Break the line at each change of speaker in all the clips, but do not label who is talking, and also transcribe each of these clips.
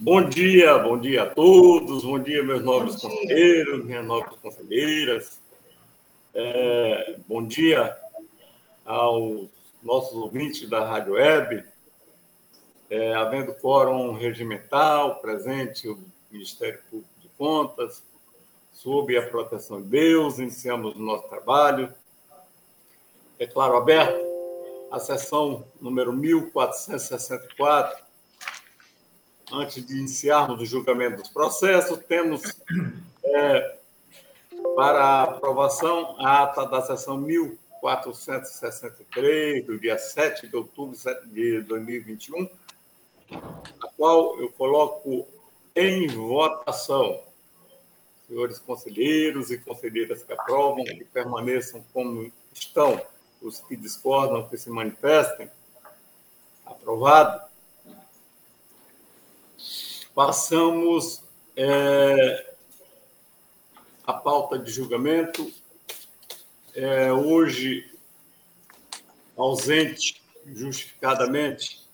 Bom dia, bom dia a todos, bom dia, meus nobres conselheiros, minhas nobres conselheiras. É, bom dia aos nossos ouvintes da Rádio Web. É, havendo fórum regimental presente, o Ministério Público de Contas, sob a proteção de Deus, iniciamos o nosso trabalho. É claro, aberto a sessão número 1464 antes de iniciarmos o julgamento dos processos, temos é, para aprovação a ata da sessão 1463, do dia 7 de outubro de 2021, a qual eu coloco em votação. Senhores conselheiros e conselheiras que aprovam, que permaneçam como estão, os que discordam, que se manifestem. Aprovado. Passamos é, a pauta de julgamento. É, hoje, ausente justificadamente,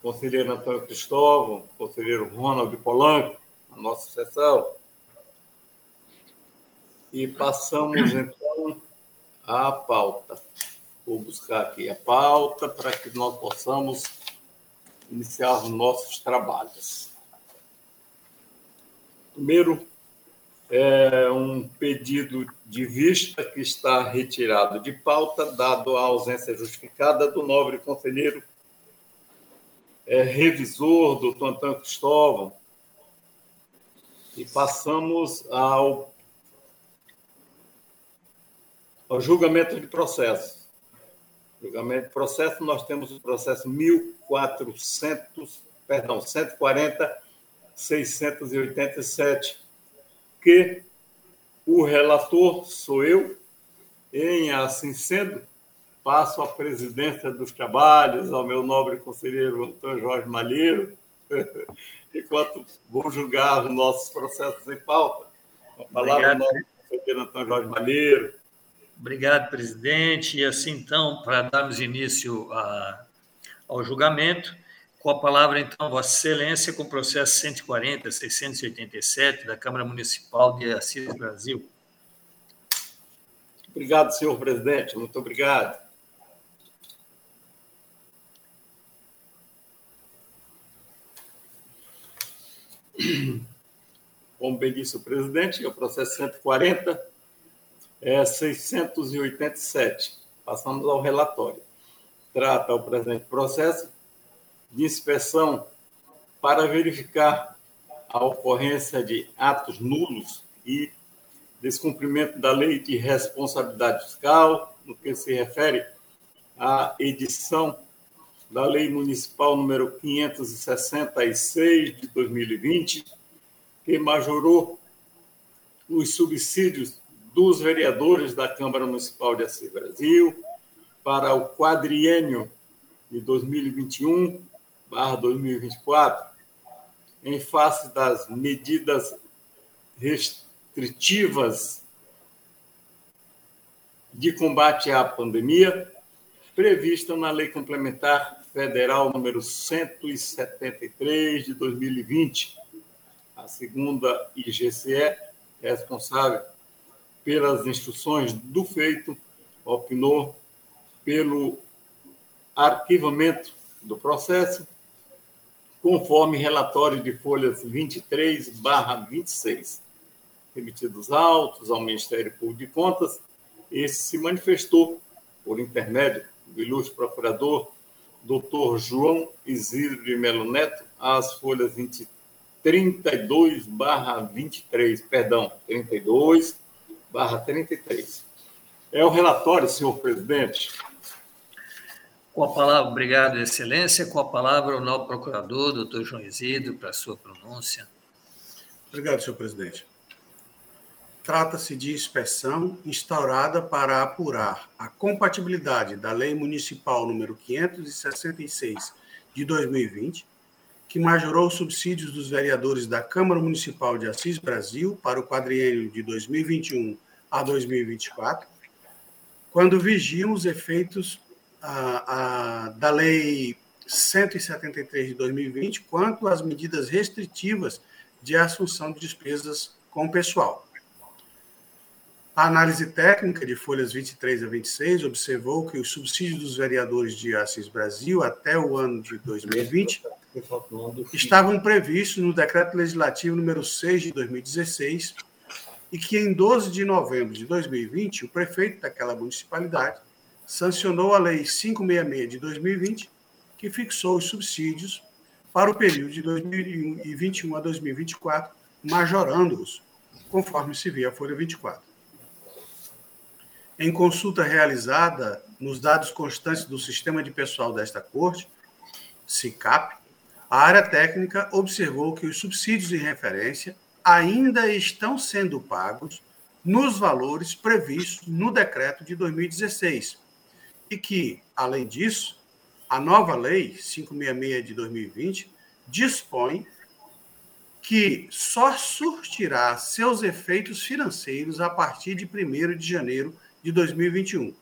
conselheiro Antônio Cristóvão, conselheiro Ronald Polanco, na nossa sessão. E passamos, então, à pauta. Vou buscar aqui a pauta para que nós possamos iniciar os nossos trabalhos. Primeiro, é um pedido de vista que está retirado de pauta, dado a ausência justificada do nobre conselheiro é, revisor, doutor Antônio Cristóvão. E passamos ao, ao julgamento de processo. Julgamento de processo, nós temos o processo 1400, perdão, 140 687, que o relator sou eu, em assim sendo, passo a presidência dos trabalhos ao meu nobre conselheiro Antônio Jorge Malheiro, enquanto vou julgar os nossos processos em pauta. A palavra ao nobre conselheiro Antônio Jorge Malheiro.
Obrigado, presidente. E assim, então, para darmos início a, ao julgamento, com a palavra, então, Vossa Excelência, com o processo 140-687 da Câmara Municipal de Assis Brasil.
Obrigado, senhor presidente. Muito obrigado. Como bem disse o presidente, é o processo 140 é 687. Passamos ao relatório. Trata o presente processo de inspeção para verificar a ocorrência de atos nulos e descumprimento da lei de responsabilidade fiscal, no que se refere à edição da Lei Municipal número 566 de 2020, que majorou os subsídios dos vereadores da Câmara Municipal de Assis Brasil para o quadriênio de 2021 2024, em face das medidas restritivas de combate à pandemia prevista na Lei Complementar Federal número 173 de 2020. A segunda IGCE, responsável pelas instruções do feito, opinou pelo arquivamento do processo conforme relatório de folhas 23 barra 26, remetidos autos ao Ministério Público de Contas, esse se manifestou por intermédio do ilustre procurador doutor João Isidro de Melo Neto, às folhas 20, 32 barra 23, perdão, 32 barra 33. É o relatório, senhor presidente,
com a palavra, obrigado, Excelência. Com a palavra, o novo procurador, doutor João Isidro, para a sua pronúncia.
Obrigado, senhor presidente. Trata-se de inspeção instaurada para apurar a compatibilidade da Lei Municipal número 566 de 2020, que majorou os subsídios dos vereadores da Câmara Municipal de Assis Brasil para o quadriênio de 2021 a 2024, quando vigiam os efeitos a, a, da Lei 173 de 2020, quanto às medidas restritivas de assunção de despesas com o pessoal. A análise técnica de folhas 23 a 26 observou que os subsídios dos vereadores de Assis Brasil até o ano de 2020 estavam previstos no Decreto Legislativo número 6 de 2016 e que em 12 de novembro de 2020 o prefeito daquela municipalidade sancionou a Lei 566 de 2020, que fixou os subsídios para o período de 2021 a 2024, majorando-os, conforme se vê a Folha 24. Em consulta realizada nos dados constantes do Sistema de Pessoal desta Corte, SICAP, a área técnica observou que os subsídios de referência ainda estão sendo pagos nos valores previstos no decreto de 2016 e que, além disso, a nova lei 566 de 2020 dispõe que só surtirá seus efeitos financeiros a partir de 1 de janeiro de 2021,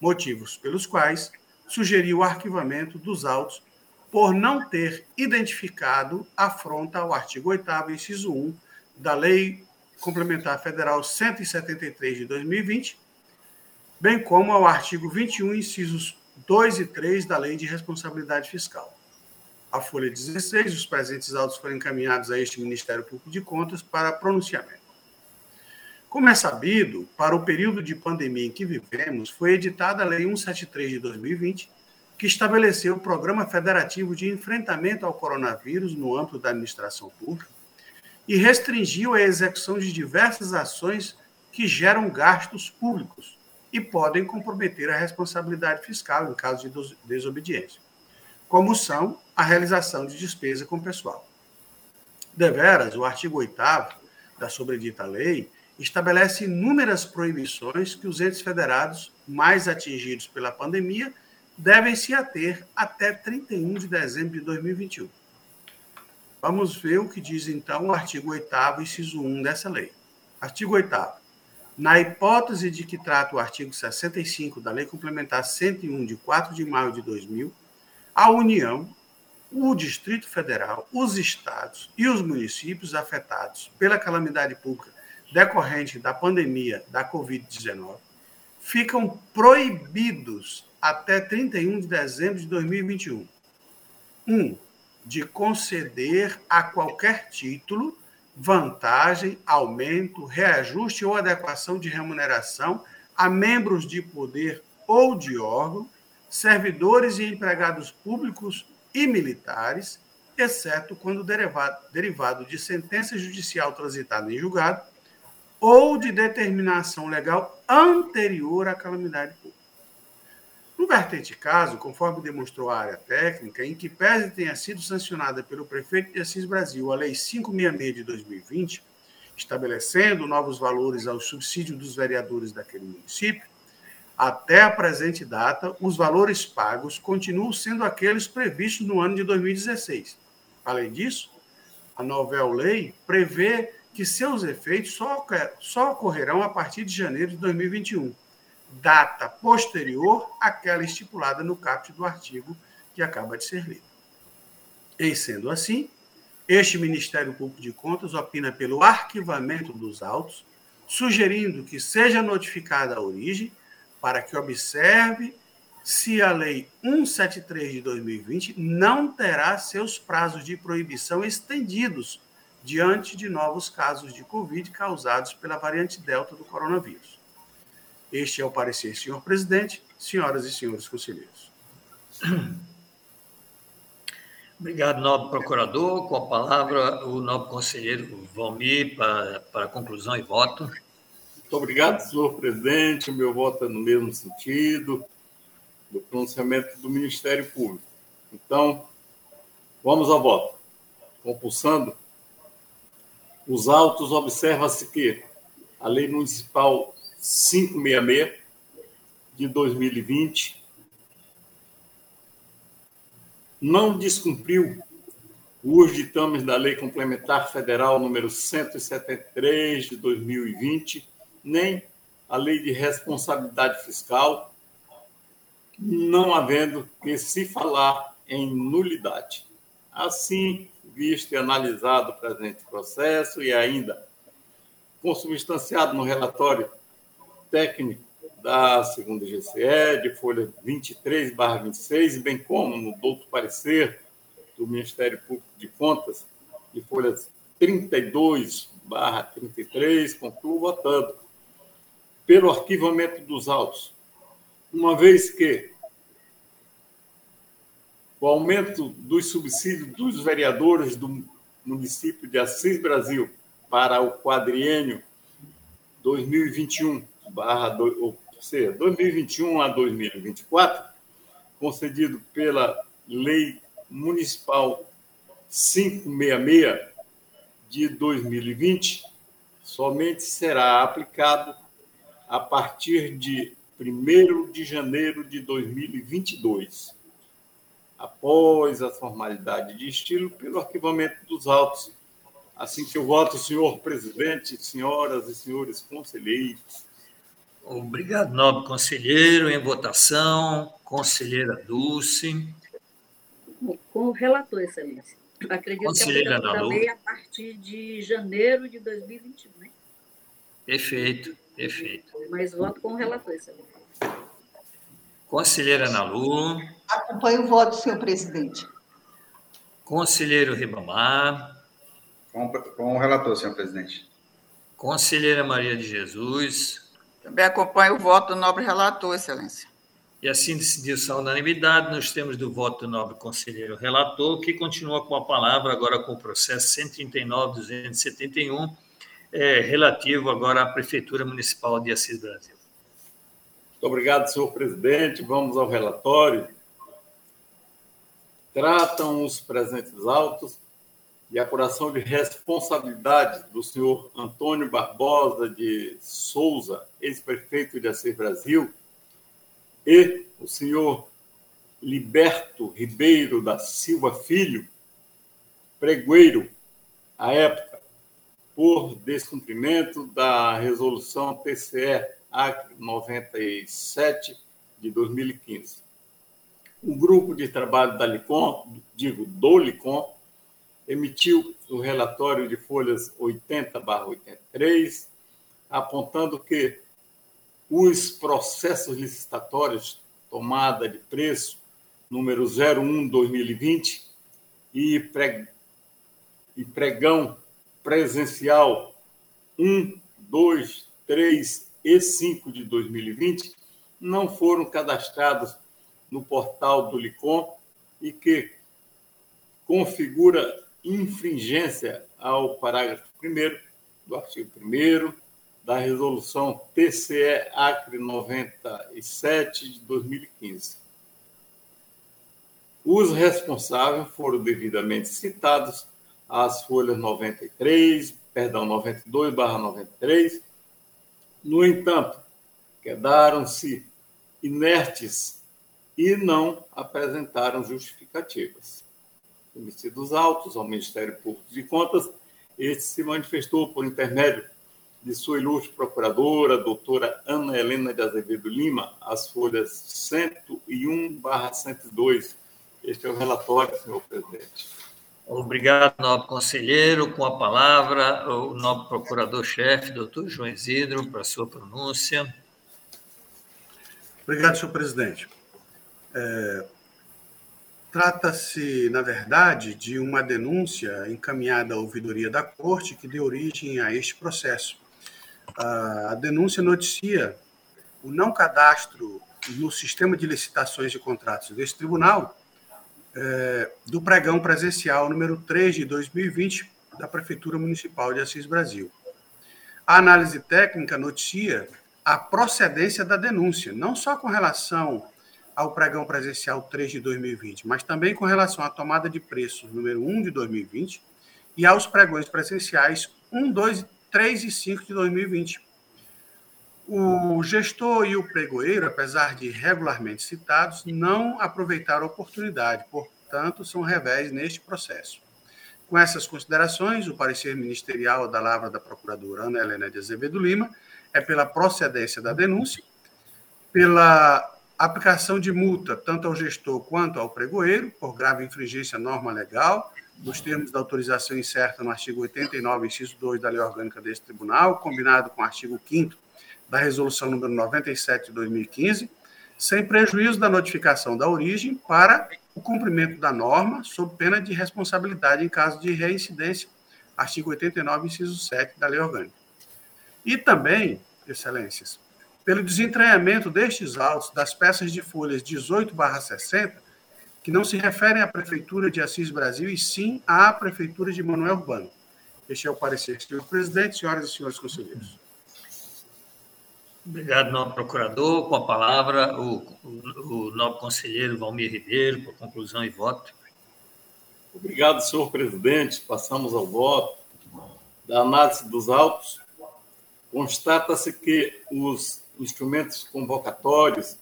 motivos pelos quais sugeriu o arquivamento dos autos por não ter identificado afronta ao artigo 8 inciso 1 da Lei Complementar Federal 173 de 2020, bem como ao artigo 21, incisos 2 e 3 da Lei de Responsabilidade Fiscal. A folha 16, os presentes autos foram encaminhados a este Ministério Público de Contas para pronunciamento. Como é sabido, para o período de pandemia em que vivemos, foi editada a Lei 173 de 2020, que estabeleceu o Programa Federativo de Enfrentamento ao Coronavírus no âmbito da administração pública e restringiu a execução de diversas ações que geram gastos públicos e podem comprometer a responsabilidade fiscal em caso de desobediência, como são a realização de despesa com pessoal. Deveras, o artigo 8 da sobredita lei estabelece inúmeras proibições que os entes federados mais atingidos pela pandemia devem se ater até 31 de dezembro de 2021. Vamos ver o que diz então o artigo 8 inciso 1 dessa lei. Artigo 8 Na hipótese de que trata o artigo 65 da Lei Complementar 101 de 4 de maio de 2000, a União, o Distrito Federal, os estados e os municípios afetados pela calamidade pública decorrente da pandemia da Covid-19 ficam proibidos até 31 de dezembro de 2021. 1. Um, de conceder a qualquer título vantagem, aumento, reajuste ou adequação de remuneração a membros de poder ou de órgão, servidores e empregados públicos e militares, exceto quando derivado, de sentença judicial transitada em julgado ou de determinação legal anterior à calamidade pública. No vertente caso, conforme demonstrou a área técnica, em que pese tenha sido sancionada pelo prefeito de Assis Brasil a Lei 566 de 2020, estabelecendo novos valores ao subsídio dos vereadores daquele município, até a presente data, os valores pagos continuam sendo aqueles previstos no ano de 2016. Além disso, a nova lei prevê que seus efeitos só, só ocorrerão a partir de janeiro de 2021, data posterior àquela estipulada no caput do artigo que acaba de ser lido. Em sendo assim, este Ministério Público de Contas opina pelo arquivamento dos autos, sugerindo que seja notificada a origem para que observe se a Lei 173 de 2020 não terá seus prazos de proibição estendidos diante de novos casos de Covid causados pela variante Delta do coronavírus. Este é o parecer, senhor presidente, senhoras e senhores conselheiros.
Obrigado, nobre procurador. Com a palavra, o nobre conselheiro Valmir, para, para conclusão e voto.
Muito obrigado, senhor presidente. O meu voto é no mesmo sentido do pronunciamento do Ministério Público. Então, vamos ao voto. Compulsando os autos, observa-se que a Lei Municipal 566 de 2020 não descumpriu os ditames da Lei Complementar Federal número 173 de 2020, nem a Lei de Responsabilidade Fiscal, não havendo que se falar em nulidade. Assim, visto e analisado o presente processo e ainda consubstanciado no relatório técnico da segunda GCE, de folha 23 26, bem como no douto parecer do Ministério Público de Contas, de folhas 32 33, concluo votando pelo arquivamento dos autos, uma vez que o aumento dos subsídios dos vereadores do município de Assis Brasil para o quadriênio 2021 barra ou seja, 2021 a 2024, concedido pela Lei Municipal 566 de 2020, somente será aplicado a partir de 1 de janeiro de 2022, após a formalidade de estilo pelo arquivamento dos autos. Assim que eu voto, senhor presidente, senhoras e senhores conselheiros.
Obrigado, nobre conselheiro. Em votação, conselheira Dulce.
Com o relator, excelência. Acredito
conselheira
que a lei a partir de janeiro de 2021, né?
Perfeito. Perfeito.
Mas voto com o relator, excelência.
Conselheira Nalu.
Acompanho o voto, senhor presidente.
Conselheiro Ribamar.
Com, com o relator, senhor presidente.
Conselheira Maria de Jesus.
Também acompanho o voto do nobre relator, excelência.
E assim decidiu-se a unanimidade, nós temos do voto do nobre conselheiro relator, que continua com a palavra agora com o processo 139.271, é, relativo agora à Prefeitura Municipal de Assis Brasil.
Muito obrigado, senhor presidente. Vamos ao relatório. Tratam os presentes autos de apuração de responsabilidade do senhor Antônio Barbosa de Souza, ex-prefeito de Assis Brasil, e o senhor Liberto Ribeiro da Silva Filho, pregoeiro, à época, por descumprimento da resolução TCE AC 97 de 2015. O grupo de trabalho da Licom, digo, do Licom, emitiu o relatório de folhas 80/83, apontando que os processos licitatórios tomada de preço número 01/2020 e, e pregão presencial 1, 2, 3 e 5 de 2020 não foram cadastrados no portal do LICOM e que configura infringência ao parágrafo 1 do artigo 1 da resolução TCE Acre 97 de 2015. Os responsáveis foram devidamente citados as folhas 93, perdão, 92 barra 93. No entanto, quedaram-se inertes e não apresentaram justificativas. Emitidos autos ao Ministério Público de Contas, este se manifestou por intermédio de sua ilustre procuradora, doutora Ana Helena de Azevedo Lima, as folhas 101 barra 102. Este é o relatório, senhor presidente.
Obrigado, nobre conselheiro. Com a palavra, o nobre procurador-chefe, doutor João Isidro, para a sua pronúncia.
Obrigado, senhor presidente. É, Trata-se, na verdade, de uma denúncia encaminhada à ouvidoria da Corte que deu origem a este processo. A denúncia noticia o não cadastro no sistema de licitações de contratos deste tribunal é, do pregão presencial número 3 de 2020 da Prefeitura Municipal de Assis Brasil. A análise técnica noticia a procedência da denúncia, não só com relação ao pregão presencial 3 de 2020, mas também com relação à tomada de preços número 1 de 2020 e aos pregões presenciais 1, 2, 3 e 5 de 2020. O gestor e o pregoeiro, apesar de regularmente citados, não aproveitaram a oportunidade, portanto, são revés neste processo. Com essas considerações, o parecer ministerial da lavra da procuradora Ana Helena de Azevedo Lima é pela procedência da denúncia, pela aplicação de multa tanto ao gestor quanto ao pregoeiro por grave infringência à norma legal, nos termos da autorização incerta no artigo 89, inciso 2 da Lei Orgânica deste Tribunal, combinado com o artigo 5 da Resolução número 97 de 2015, sem prejuízo da notificação da origem para o cumprimento da norma, sob pena de responsabilidade em caso de reincidência, artigo 89, inciso 7 da Lei Orgânica. E também, excelências, pelo desentranhamento destes autos das peças de folhas 18/60, que não se referem à Prefeitura de Assis Brasil, e sim à Prefeitura de Manuel Urbano. Este é o parecer, senhor presidente, senhoras e senhores conselheiros.
Obrigado, nobre procurador. Com a palavra, o, o, o nobre conselheiro Valmir Ribeiro, por conclusão e voto.
Obrigado, senhor presidente. Passamos ao voto. Da análise dos autos, constata-se que os instrumentos convocatórios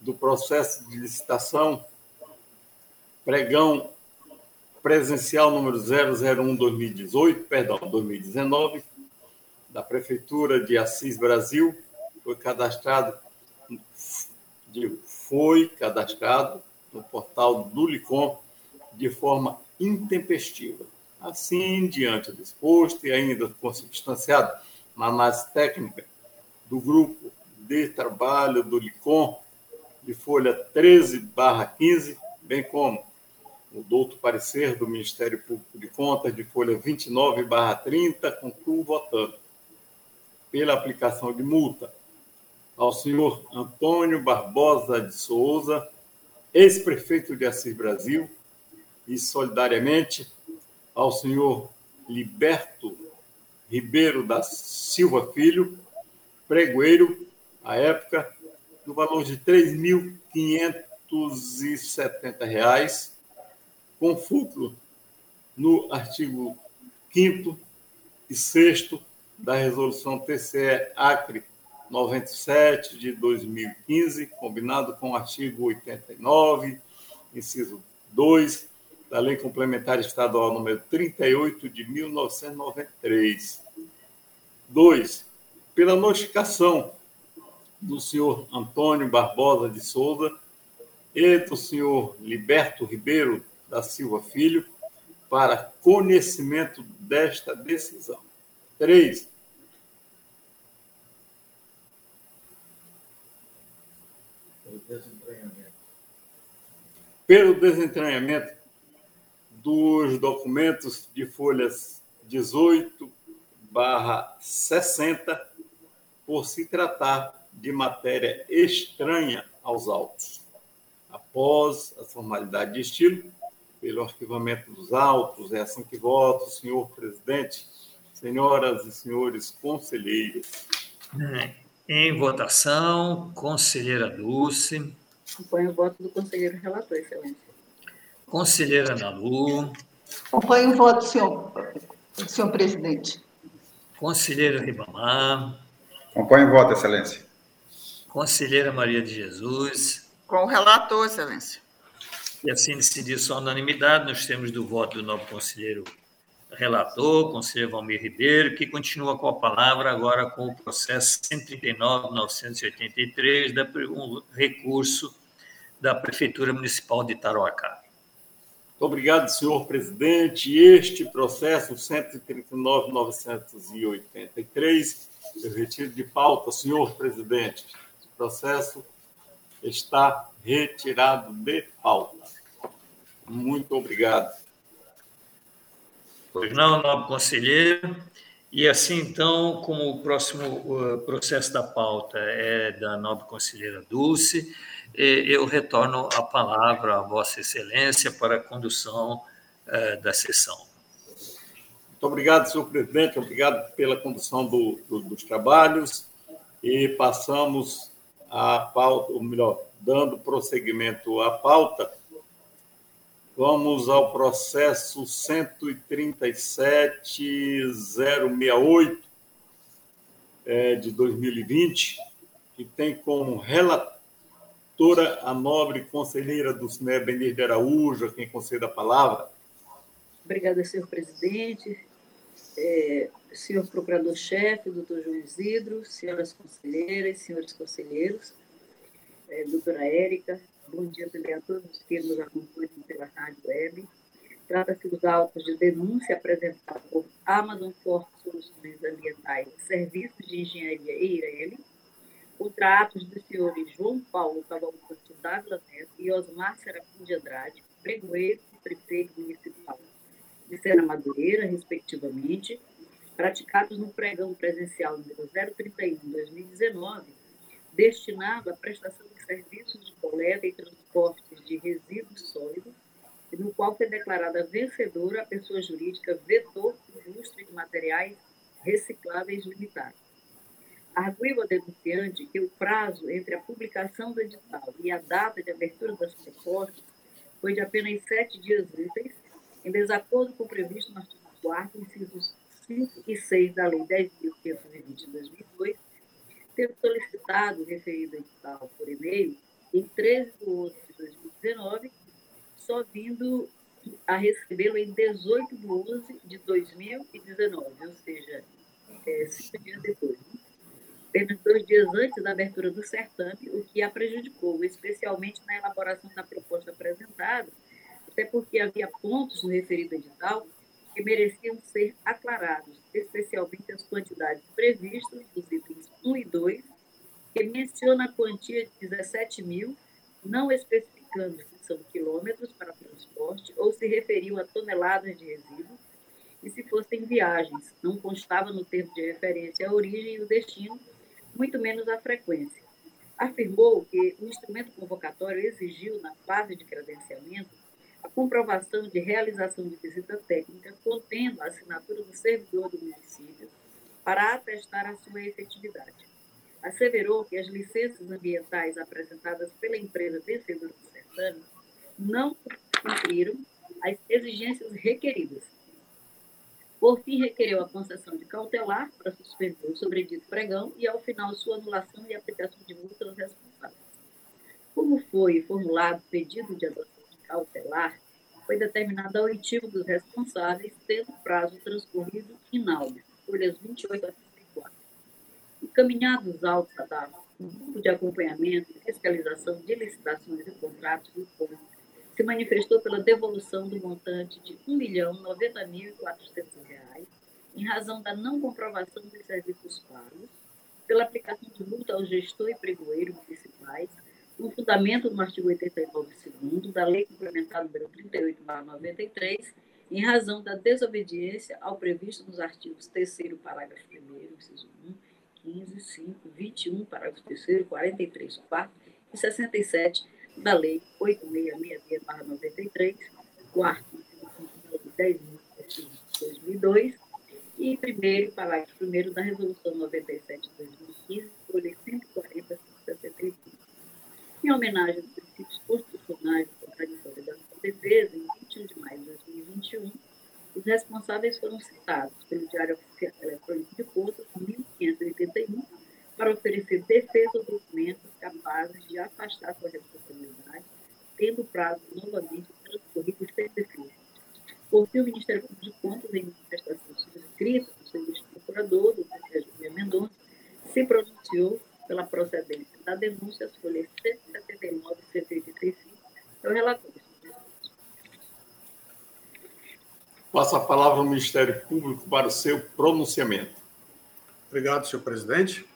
do processo de licitação, pregão presencial número 001-2018, perdão, 2019, da Prefeitura de Assis Brasil, foi cadastrado, foi cadastrado no portal do Licom de forma intempestiva. Assim, diante do exposto e ainda consubstanciado na análise técnica do grupo de trabalho do LICOM, de folha 13 barra 15, bem como o douto parecer do Ministério Público de Contas, de folha 29 barra 30, concluo votando. Pela aplicação de multa ao senhor Antônio Barbosa de Souza, ex-prefeito de Assis Brasil, e solidariamente ao senhor Liberto Ribeiro da Silva Filho, pregoeiro à época, no valor de R$ 3.570, com fulcro no artigo 5 e 6 da Resolução TCE Acre 97 de 2015, combinado com o artigo 89, inciso 2 da Lei Complementar Estadual número 38 de 1993. 2. Pela notificação do senhor Antônio Barbosa de Souza e do senhor Liberto Ribeiro da Silva Filho para conhecimento desta decisão. 3. Pelo desentranhamento dos documentos de folhas 18 barra 60, por se tratar de matéria estranha aos autos. Após a formalidade de estilo, pelo arquivamento dos autos, é assim que voto, senhor presidente, senhoras e senhores conselheiros.
Em votação, conselheira Dulce.
Acompanho o voto do conselheiro relator, excelência.
Conselheira Nalu.
Acompanho o voto, senhor, senhor presidente.
Conselheiro Ribamar.
Acompanho o voto, excelência.
Conselheira Maria de Jesus.
Com o relator, excelência.
E assim decidiu sua unanimidade nos termos do voto do novo conselheiro relator, conselheiro Valmir Ribeiro, que continua com a palavra agora com o processo 139.983, da um recurso da Prefeitura Municipal de Tarouacá.
Muito obrigado, senhor presidente. Este processo 139.983 eu retiro de pauta, senhor presidente. Processo está retirado de pauta. Muito obrigado.
Pois não, nobre conselheiro. E assim, então, como o próximo processo da pauta é da nobre conselheira Dulce, eu retorno a palavra a Vossa Excelência para a condução eh, da sessão.
Muito obrigado, senhor presidente, obrigado pela condução do, do, dos trabalhos e passamos a pauta, ou melhor, dando prosseguimento à pauta, vamos ao processo 137068 é, de 2020, que tem como relatora a nobre conselheira do SNE, Benir de Araújo, quem concede a palavra.
Obrigada, senhor presidente, é, senhor procurador-chefe, doutor João Isidro, senhoras conselheiras, senhores conselheiros. é, doutora Érica. Bom dia também a todos que nos acompanham pela Rádio Web. Trata-se dos autos de denúncia apresentados por Amazon Forte Soluções Ambientais Serviços de Engenharia Eireli, contra atos dos senhores João Paulo Cavalcante Dávila Neto e Osmar Serafim de Andrade, pregoeiro e prefeito municipal de Sena Madureira, respectivamente, praticados no pregão presencial número 031-2019, destinado à prestação de serviços de coleta e transporte de resíduos sólidos no qual foi declarada vencedora a pessoa jurídica Vetor Indústria de Materiais Recicláveis Limitada. Arguiu a denunciante que o prazo entre a publicação do edital e a data de abertura das propostas foi de apenas sete dias úteis, em desacordo com o previsto no artigo 4 incisos 5 e 6 da Lei 10.520 de 2002, tendo solicitado referido edital por e-mail em 13 de outubro de 2019 só vindo a recebê-lo em 18 de 11 de 2019, ou seja, é, cinco dias depois. Apenas dois dias antes da abertura do certame, o que a prejudicou, especialmente na elaboração da proposta apresentada, até porque havia pontos no referido edital que mereciam ser aclarados, especialmente as quantidades previstas dos itens 1 e 2, que menciona a quantia de 17 mil, não especificando são quilômetros para transporte ou se referiu a toneladas de resíduos, e se fossem viagens, não constava no termo de referência a origem e o destino, muito menos a frequência. Afirmou que o instrumento convocatório exigiu, na fase de credenciamento, a comprovação de realização de visita técnica contendo a assinatura do servidor do município para atestar a sua efetividade. Asseverou que as licenças ambientais apresentadas pela empresa vencedora do certame não cumpriram as exigências requeridas. Por fim, requereu a concessão de cautelar para suspender o sobredito pregão e, ao final, sua anulação e aplicação de multa aos responsáveis. Como foi formulado o pedido de adoção cautelar, foi determinado a oitivo dos responsáveis, tendo prazo transcorrido ináudio, folhas 28 a 34. Encaminhados autos a dar grupo de acompanhamento e fiscalização de licitações e contratos do ponto se manifestou pela devolução do montante de R$ 1.090.400, em razão da não comprovação dos serviços pagos, pela aplicação de multa ao gestor e pregoeiro municipais, no fundamento do artigo 89, segundo da Lei Complementar número 38, 93, em razão da desobediência ao previsto nos artigos 3 parágrafo 1 inciso 1, 15, 5, 21, parágrafo 3 43, 4 e 67 da Lei 8666-93, quarto, 10 de 2002, e primeiro, parágrafo primeiro da Resolução 97 de 2015, folha 140 65. Em homenagem aos princípios constitucionais da contraditória da defesa, em 21 de maio de 2021, os responsáveis foram citados pelo Diário Oficial Eletrônico de Contas, 1581, para oferecer defesa ou documentos capazes de afastar sua responsabilidade, tendo o prazo novamente transcorrido sem defesa. Por fim, o Ministério Público de Contas, em manifestação subscrita do serviço procurador, do Sérgio Mendonça, se pronunciou pela procedência da denúncia, as folhas 179 e 185, é o relator.
Passa a palavra ao Ministério Público para o seu pronunciamento.
Obrigado, senhor presidente.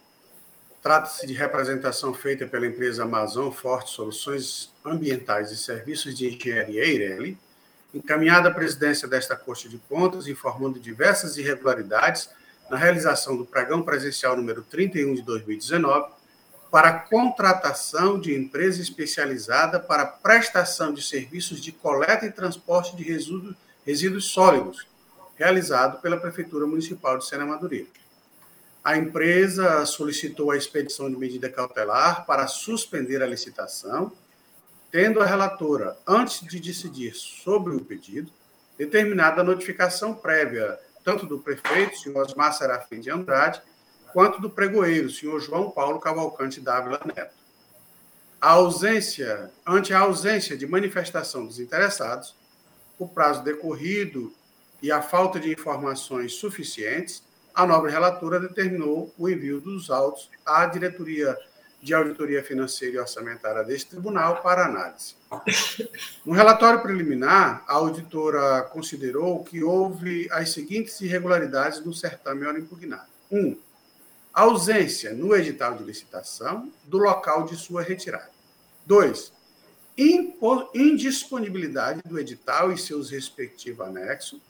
Trata-se de representação feita pela empresa Amazon Forte Soluções Ambientais e Serviços de Engenharia Eireli, encaminhada à presidência desta Corte de Contas, informando diversas irregularidades na realização do pregão presencial número 31 de 2019 para contratação de empresa especializada para prestação de serviços de coleta e transporte de resíduos, resíduos sólidos, realizado pela Prefeitura Municipal de Sena Madureira. A empresa solicitou a expedição de medida cautelar para suspender a licitação, tendo a relatora, antes de decidir sobre o pedido, determinada notificação prévia tanto do prefeito, senhor Osmar Serafim de Andrade, quanto do pregoeiro, senhor João Paulo Cavalcante Dávila Neto. A ausência, ante a ausência de manifestação dos interessados, o prazo decorrido e a falta de informações suficientes, a nobre relatora determinou o envio dos autos à diretoria de auditoria financeira e orçamentária deste tribunal para análise. No relatório preliminar, a auditora considerou que houve as seguintes irregularidades no certame ora impugnado. 1. Um, ausência no edital de licitação do local de sua retirada. 2. Indisponibilidade do edital e seus respectivos anexos,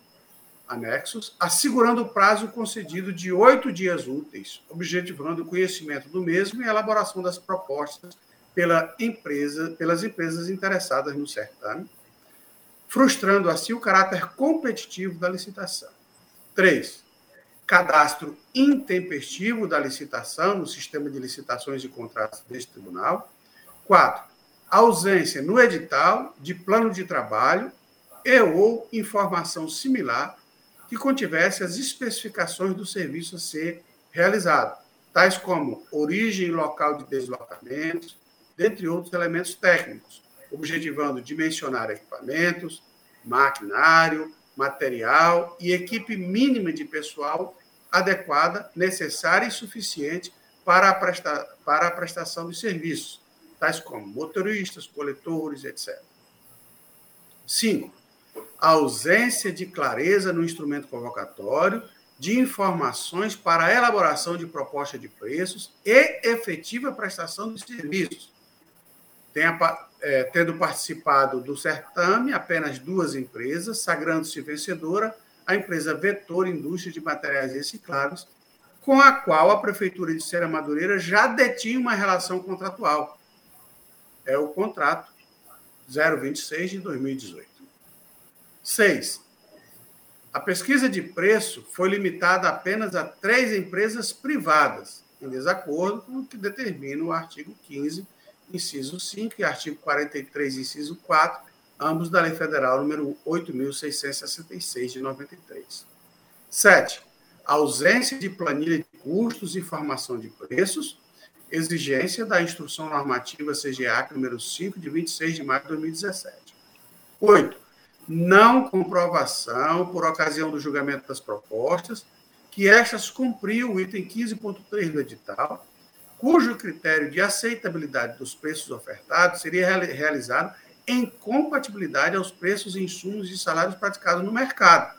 anexos, assegurando o prazo concedido de oito dias úteis, objetivando o conhecimento do mesmo e a elaboração das propostas pela empresa, pelas empresas interessadas no certame, frustrando assim o caráter competitivo da licitação. 3. Cadastro intempestivo da licitação no sistema de licitações e contratos deste tribunal. 4. Ausência no edital de plano de trabalho e ou informação similar que contivesse as especificações do serviço a ser realizado, tais como origem e local de deslocamentos, dentre outros elementos técnicos, objetivando dimensionar equipamentos, maquinário, material e equipe mínima de pessoal adequada, necessária e suficiente para a, presta para a prestação de serviços, tais como motoristas, coletores, etc. 5 a ausência de clareza no instrumento convocatório, de informações para a elaboração de proposta de preços e efetiva prestação de serviços. Tenha, é, tendo participado do certame apenas duas empresas, sagrando-se vencedora a empresa Vetor Indústria de Materiais Recicláveis, com a qual a Prefeitura de Serra Madureira já detinha uma relação contratual. É o contrato 026 de 2018. Seis, a pesquisa de preço foi limitada apenas a três empresas privadas, em desacordo com o que determina o artigo 15, inciso 5 e artigo 43, inciso 4, ambos da Lei Federal número 8.666 de 93. 7. Ausência de planilha de custos e formação de preços, exigência da Instrução Normativa CGA número 5 de 26 de maio de 2017. 8 não comprovação por ocasião do julgamento das propostas, que estas cumpriam o item 15.3 do edital, cujo critério de aceitabilidade dos preços ofertados seria realizado em compatibilidade aos preços, insumos e salários praticados no mercado,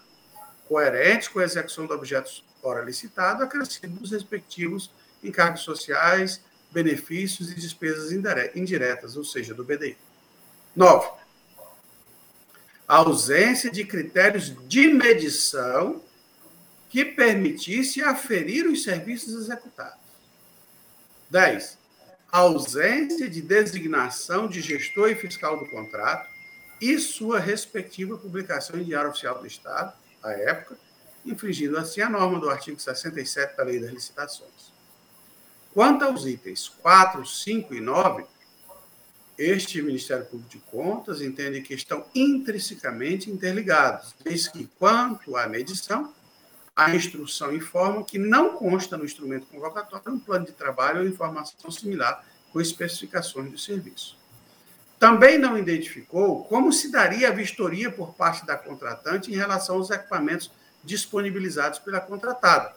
coerentes com a execução do objeto ora licitado, acrescido dos respectivos encargos sociais, benefícios e despesas indiretas, ou seja, do BDI. 9 a ausência de critérios de medição que permitisse aferir os serviços executados. 10. A ausência de designação de gestor e fiscal do contrato e sua respectiva publicação em Diário Oficial do Estado, à época, infringindo assim a norma do artigo 67 da Lei das Licitações. Quanto aos itens 4, 5 e 9, este Ministério Público de Contas entende que estão intrinsecamente interligados, eis que, quanto à medição, a instrução informa que não consta no instrumento convocatório um plano de trabalho ou informação similar com especificações do serviço. Também não identificou como se daria a vistoria por parte da contratante em relação aos equipamentos disponibilizados pela contratada,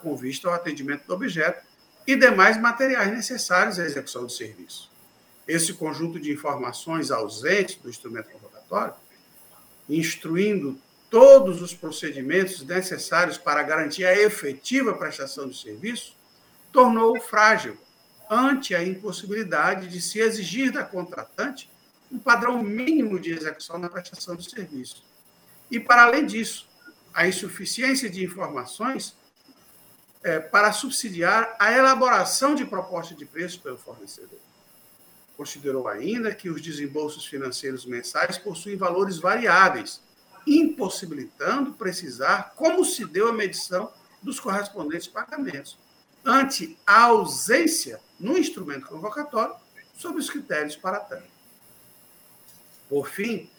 com vista ao atendimento do objeto e demais materiais necessários à execução do serviço esse conjunto de informações ausente do instrumento convocatório, instruindo todos os procedimentos necessários para garantir a efetiva prestação do serviço, tornou-o frágil ante a impossibilidade de se exigir da contratante um padrão mínimo de execução na prestação do serviço. E, para além disso, a insuficiência de informações é, para subsidiar a elaboração de proposta de preço pelo fornecedor. Considerou ainda que os desembolsos financeiros mensais possuem valores variáveis, impossibilitando precisar como se deu a medição dos correspondentes pagamentos, ante a ausência no instrumento convocatório sobre os critérios para tanto. Por fim,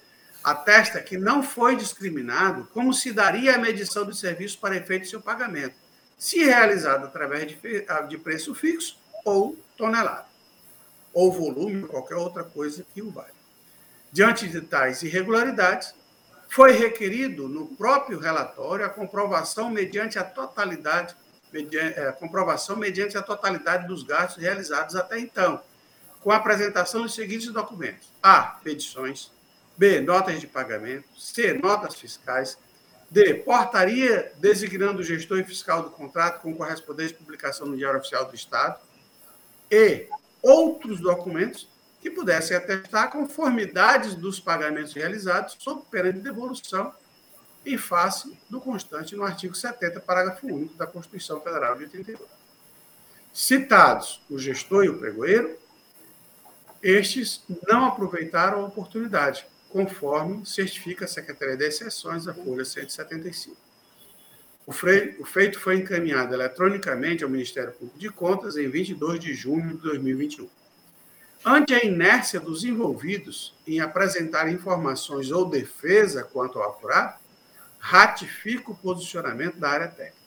atesta que não foi discriminado como se daria a medição do serviço para efeito de seu pagamento, se realizado através de preço fixo ou tonelada ou volume, qualquer outra coisa que o valha. Diante de tais irregularidades, foi requerido no próprio relatório a comprovação mediante a totalidade mediante, é, comprovação mediante a totalidade dos gastos realizados até então, com a apresentação dos seguintes documentos: A. Petições. B. Notas de pagamento. C. Notas fiscais. D. Portaria designando o gestor e fiscal do contrato com correspondente publicação no Diário Oficial do Estado. E. Outros documentos que pudessem atestar conformidades dos pagamentos realizados sob pena de devolução em face do constante no artigo 70, parágrafo único da Constituição Federal de 88. Citados o gestor e o pregoeiro, estes não aproveitaram a oportunidade, conforme certifica a Secretaria de Exceções da Folha 175. O, o feito foi encaminhado eletronicamente ao Ministério Público de Contas em 22 de junho de 2021. Ante a inércia dos envolvidos em apresentar informações ou defesa quanto ao apurado, ratifica o posicionamento da área técnica.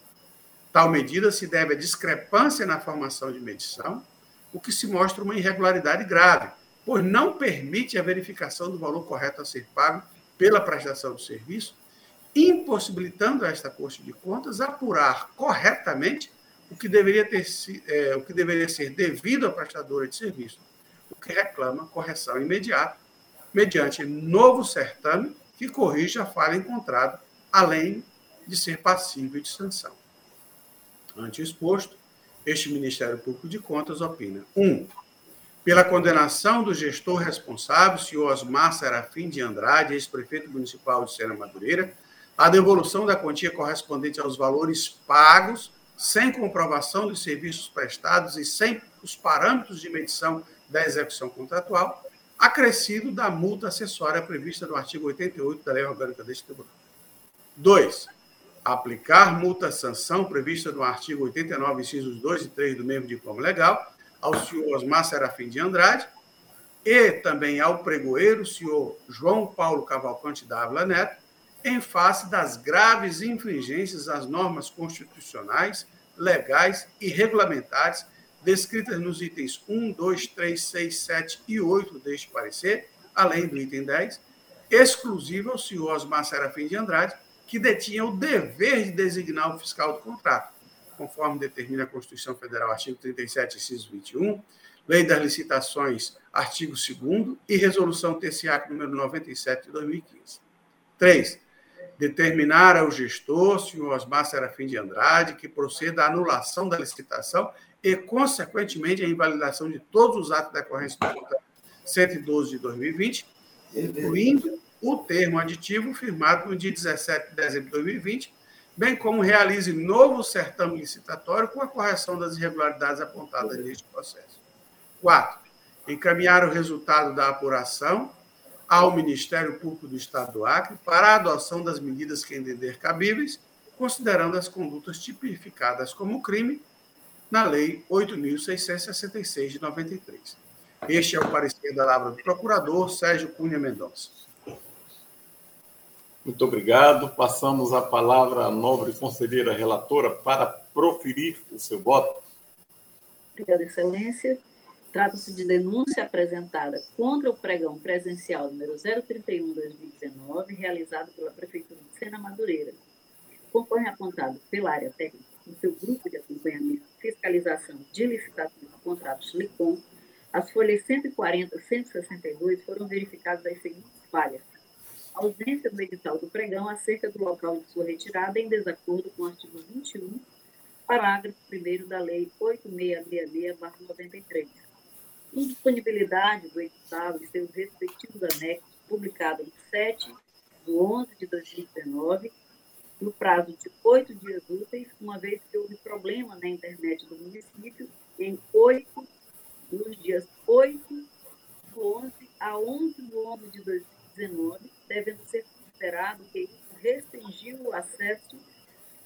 Tal medida se deve à discrepância na formação de medição, o que se mostra uma irregularidade grave, pois não permite a verificação do valor correto a ser pago pela prestação do serviço, impossibilitando esta Corte de Contas apurar corretamente o que deveria, ter, é, o que deveria ser devido à prestadora de serviço, o que reclama correção imediata, mediante novo certame que corrija a falha encontrada além de ser passível de sanção. Ante exposto, este Ministério Público de Contas opina: 1. Um, pela condenação do gestor responsável, senhor Osmar Serafim de Andrade, ex-prefeito municipal de Sena Madureira, a devolução da quantia correspondente aos valores pagos, sem comprovação dos serviços prestados e sem os parâmetros de medição da execução contratual, acrescido da multa acessória prevista no artigo 88 da Lei Orgânica deste Tribunal. 2. Aplicar multa-sanção prevista no artigo 89, incisos 2 e 3 do mesmo diploma legal, ao senhor Osmar Serafim de Andrade e também ao pregoeiro, senhor João Paulo Cavalcante Dávila Neto, em face das graves infringências às normas constitucionais, legais e regulamentares descritas nos itens 1, 2, 3, 6, 7 e 8 deste parecer, além do item 10, exclusivo ao senhor Osmar Serafim de Andrade, que detinha o dever de designar o fiscal do contrato, conforme determina a Constituição Federal, artigo 37, inciso 21, Lei das Licitações, artigo 2 e Resolução TCA número 97 de 2015. 3. Determinar ao gestor, senhor Osmar Serafim de Andrade, que proceda à anulação da licitação e, consequentemente, a invalidação de todos os atos decorrentes do contrato 112 de 2020, incluindo o termo aditivo firmado no dia 17 de dezembro de 2020, bem como realize novo certame licitatório com a correção das irregularidades apontadas neste processo. 4. Encaminhar o resultado da apuração ao Ministério Público do Estado do Acre para a adoção das medidas que entender cabíveis, considerando as condutas tipificadas como crime na Lei 8.666 de 93. Este é o parecer da palavra do procurador Sérgio Cunha Mendonça.
Muito obrigado. Passamos a palavra à nobre conselheira relatora para proferir o seu voto.
Obrigada, Excelência. Trata-se de denúncia apresentada contra o pregão presencial número 031-2019, realizado pela Prefeitura de Sena Madureira. Conforme apontado pela área técnica, no seu grupo de acompanhamento e fiscalização de licitação de contratos LICOM, as folhas 140 e 162 foram verificadas as seguintes falhas ausência do edital do pregão acerca do local de sua retirada em desacordo com o artigo 21, parágrafo 1 da Lei 8666-93. Indisponibilidade do edital e seus respectivos anexos, publicado em 7 de 11 de 2019, no prazo de oito dias úteis, uma vez que houve problema na internet do município, em 8, nos dias 8 do 11 a 11 de 11 de 2019, devendo ser considerado que isso restringiu o acesso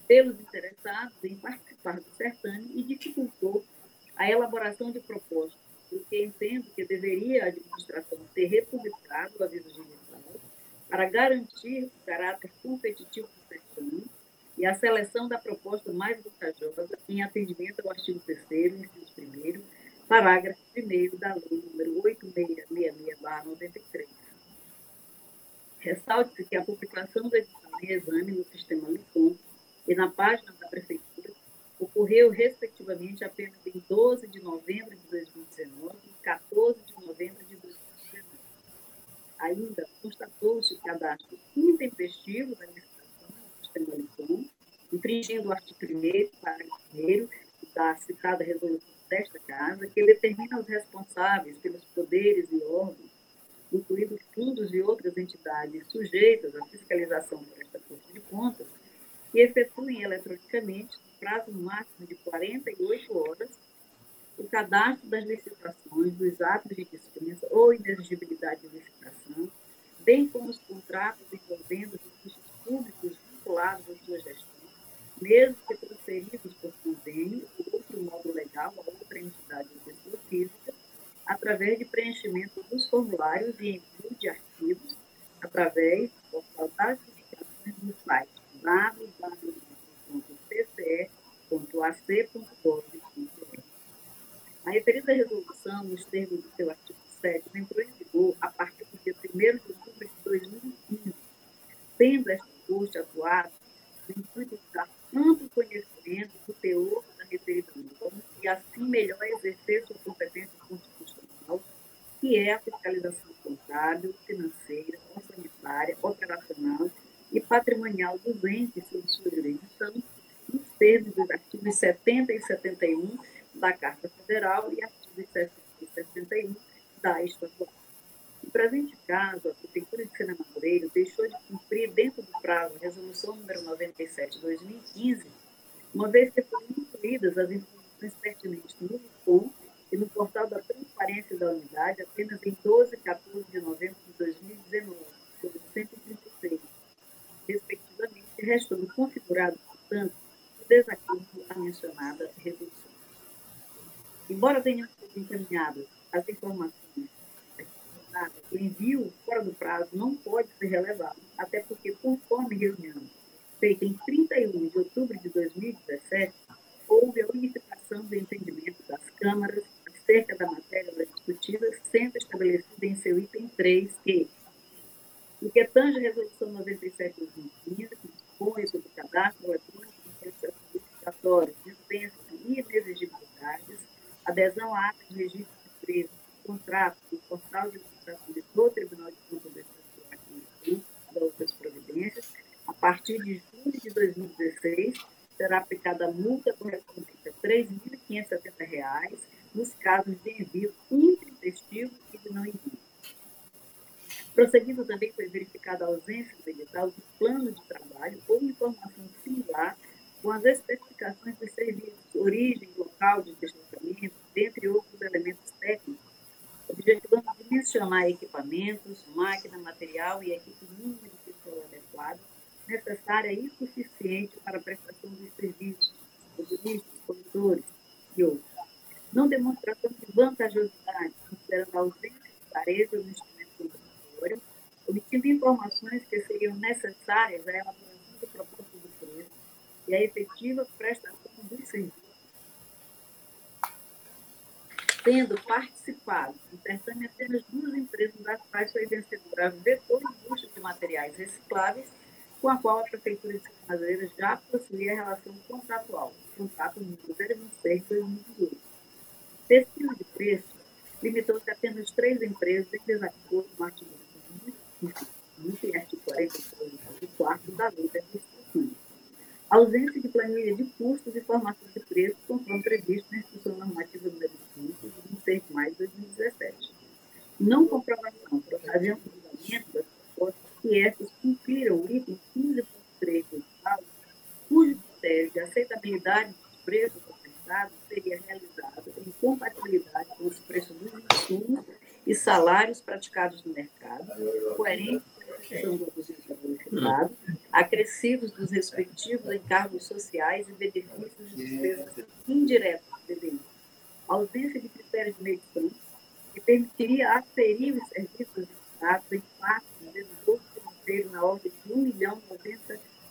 pelos interessados em participar do certame e dificultou a elaboração de propostas, porque entendo que deveria a administração ter republicado o aviso judicial para garantir o caráter competitivo do certame e a seleção da proposta mais vantajosa em atendimento ao artigo 3 inciso 1 parágrafo 1 da lei número 8666-93 Ressalte-se que a publicação do edital em exame no sistema LICOM e na página da Prefeitura ocorreu, respectivamente, apenas em 12 de novembro de 2019 e 14 de novembro de 2019. Ainda constatou-se o cadastro intempestivo da licitação do sistema Licom, infringindo o artigo 1 parágrafo 1 da citada resolução desta Casa, que determina os responsáveis pelos poderes e órgãos, incluindo fundos e outras entidades sujeitas à fiscalização por esta Corte de Contas, que efetuem eletronicamente, prazo máximo de 48 horas, o cadastro das licitações, dos atos de dispensa ou inexigibilidade de licitação, bem como os contratos envolvendo recursos públicos vinculados à sua gestão, mesmo que transferidos por convênio ou outro modo legal a outra entidade ou pessoa física, através de preenchimento dos formulários e envio de arquivos através do portal das publicações no site www.cce.ac.gov.br. A referida resolução, nos termos do seu artigo 7, entrou em vigor a partir do dia 1 de outubro de 2015, tendo esta Corte atuado no intuito de dar conhecimento do teor da referida norma e, assim, melhor exercer sua competência constitucional, que é a fiscalização contábil, financeira, orçamentária, operacional e patrimonial dos entes sob sua jurisdição, nos termos dos artigos 70 e 71 da Carta Federal e artigos 60 e 61 da Estadual. No presente caso, a Prefeitura de Sena Madureira deixou de cumprir, dentro do prazo, a Resolução número 97 de 2015, uma vez que foram incluídas as informações pertinentes no ICOM e no portal da transparência da unidade apenas em 12 e 14 de novembro de 2019, sobre 136 respectivamente, restando configurado, portanto, o desacordo à mencionada resolução. Embora tenham sido encaminhadas as informações o envio fora do prazo não pode ser relevado, até porque, conforme reunião feita em 31 de outubro de 2017, houve a unificação do entendimento das câmaras acerca da matéria discutida, sendo estabelecida em seu item 3 que no que tange a Resolução 97 de 2015, que dispõe sobre o cadastro eletrônico de processos licitatórios, dispensas e inexigibilidades, adesão a atos de registro de empresa, contrato do portal de licitação do Tribunal de Contas do Estado e outras providências, a partir de julho de 2016, será aplicada a multa correspondente a R$ 3.570 nos casos de envio intempestivo e de não envio. Prosseguindo também foi verificada a ausência do edital de plano de trabalho ou informação similar com as especificações dos serviços, origem, local de deslocamento, dentre outros elementos técnicos, objetivando dimensionar equipamentos, máquina, material e equipe mínima de pessoal adequado, necessária e suficiente para a prestação dos serviços, motoristas, condutores e outros. Não demonstração de vantajosidade, considerando a ausência de clareza no obtendo informações que seriam necessárias à elaboração do propósito do preço e à efetiva prestação dos serviços. Tendo participado do apenas duas empresas, das quais foi vencedora a Vetor Indústria de Materiais Recicláveis, com a qual a Prefeitura de Madureira já possuía relação contratual, contrato número 026 de 2018. Pesquisa de preço limitou-se a apenas três empresas em desacordo com o artigo no artigo 44 da Lei das Instituições. Ausência de planilha de custos e formação de preços, conforme previsto na Instrução Normativa número 5, de 26 de maio de 2017. Não comprovação por ocasião do que essas cumpriram o item 15.3 do edital, cujo critério de aceitabilidade dos preços ofertados seria realizado em compatibilidade com os preços dos insumos e salários praticados no mercado, coerentes com do qualificado, acrescidos dos respectivos encargos sociais e benefícios de despesas indiretas do ausência de critério de medição, que permitiria aferir os serviços estados em parte do devedor financeiro na ordem de R$ 1 milhão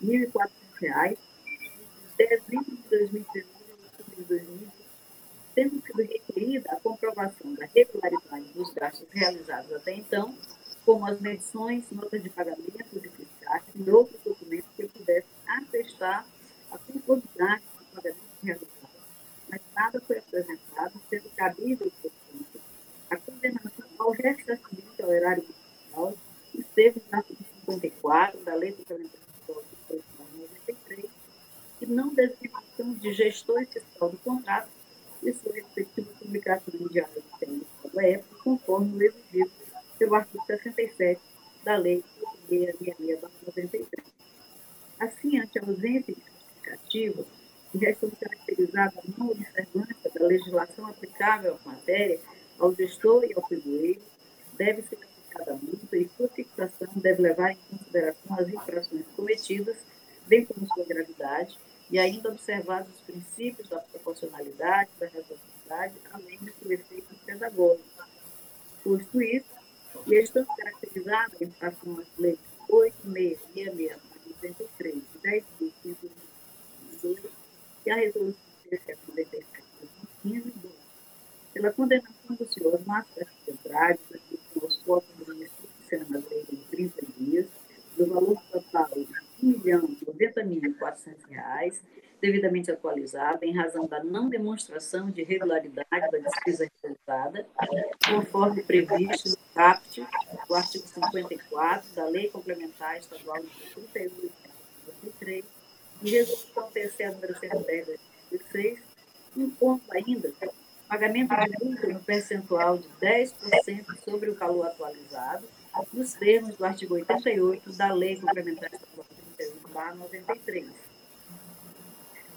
mil e reais, de dezembro de 2019 a outubro de 2020, tendo sido requerida a comprovação da regularidade dos gastos realizados até então, como as medições, notas de pagamento de fiscais e outros documentos que pudessem atestar a conformidade do pagamento realizado, mas nada foi apresentado, sendo cabível, portanto, a condenação ao ressarcimento ao erário municipal, os termos do artigo 54 da Lei do Calendário de 93, e não designação de gestor fiscal do contrato e sua respectiva publicação em diário oficial da época, conforme o exigido pelo artigo 67 da Lei 666-93. Assim, ante a ausência de justificativa restando caracterizada a não observância da legislação aplicável à matéria, ao gestor e ao pregoeiro, deve ser aplicada a multa e sua fixação deve levar em consideração as infrações cometidas, bem como sua gravidade, e ainda observados os princípios da proporcionalidade, da razoabilidade, além do seu efeito pedagógico. Posto isso, e estando caracterizadas em relação às leis 8666 93 e 10.518 e a resolução 1797 de 2015, pela condenação do senhor Márcio Andrade, aos votos do município de Sena em 30 dias, do valor total de R$ 1.090.400, devidamente atualizada, em razão da não demonstração de regularidade da despesa realizada, conforme previsto no CAPT, do artigo 54 da Lei Complementar Estadual número 38 de 2003, e resolução TCE número 110 de 2006, impondo ainda pagamento de multa no percentual de 10% sobre o valor atualizado, nos termos do artigo 88 da Lei Complementar Estadual 31, 93.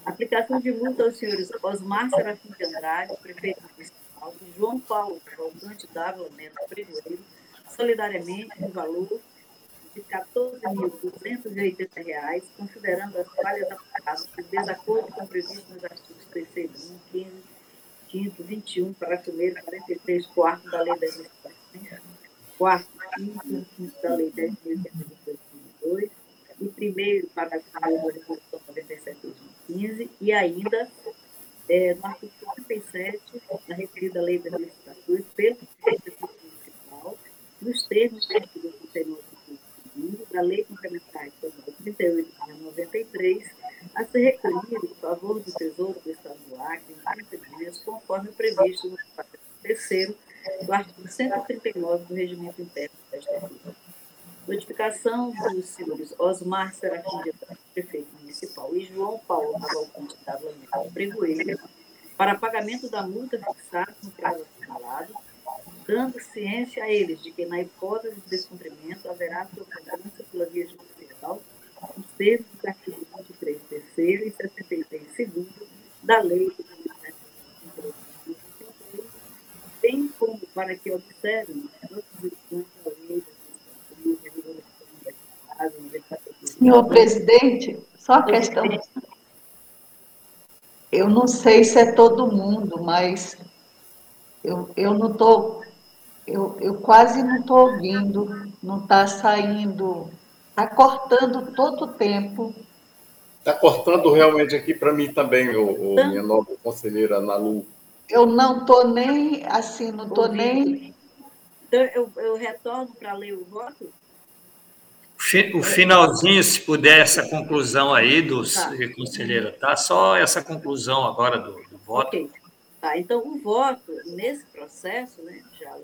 Aplicação de multa aos senhores Osmar Serafim de Andrade, prefeito municipal, João Paulo Cavalcante Dávila Neto Pregoeiro, solidariamente no valor de R$ 14.280, considerando as falhas aplicadas de desacordo com o previsto nos artigos 3 15 5 21, parágrafo 1 43, 4 da Lei das Licitações, 4 5 5 da Lei 10.102, e primeiro parágrafo 1 da Resolução 97 de 2015, e ainda é, no artigo 57 da referida Lei das Licitações, pelo Executivo Municipal, nos termos do artigo 39 da Lei Complementar Estadual 38 de 93, a ser recolhido em favor do Tesouro do Estado do Acre em 30 dias, conforme previsto no parágrafo 3 do artigo 139 do Regimento Interno desta República. Notificação dos senhores Osmar Serafim de prefeito municipal, e João Paulo Cavalcante da Lamenta Pregoeira, para pagamento da multa fixada no prazo assinalado, dando ciência a eles de que, na hipótese de descumprimento, haverá sofrência pela via judicial, os termos do artigo 23, terceiro e 63, segundo da Lei de bem como para que observem
Senhor presidente, só a questão. Eu não sei se é todo mundo, mas eu, eu não estou. Eu, eu quase não estou ouvindo, não está saindo, está cortando todo o tempo.
Está cortando realmente aqui para mim também, o, o minha nova conselheira Nalu.
Eu não estou nem, assim, não estou nem.
Então, eu, eu retorno para ler o voto?
O finalzinho, se puder, essa conclusão aí dos tá. conselheira, tá? Só essa conclusão agora do, do voto. Okay.
Tá, então, o voto nesse processo, né, já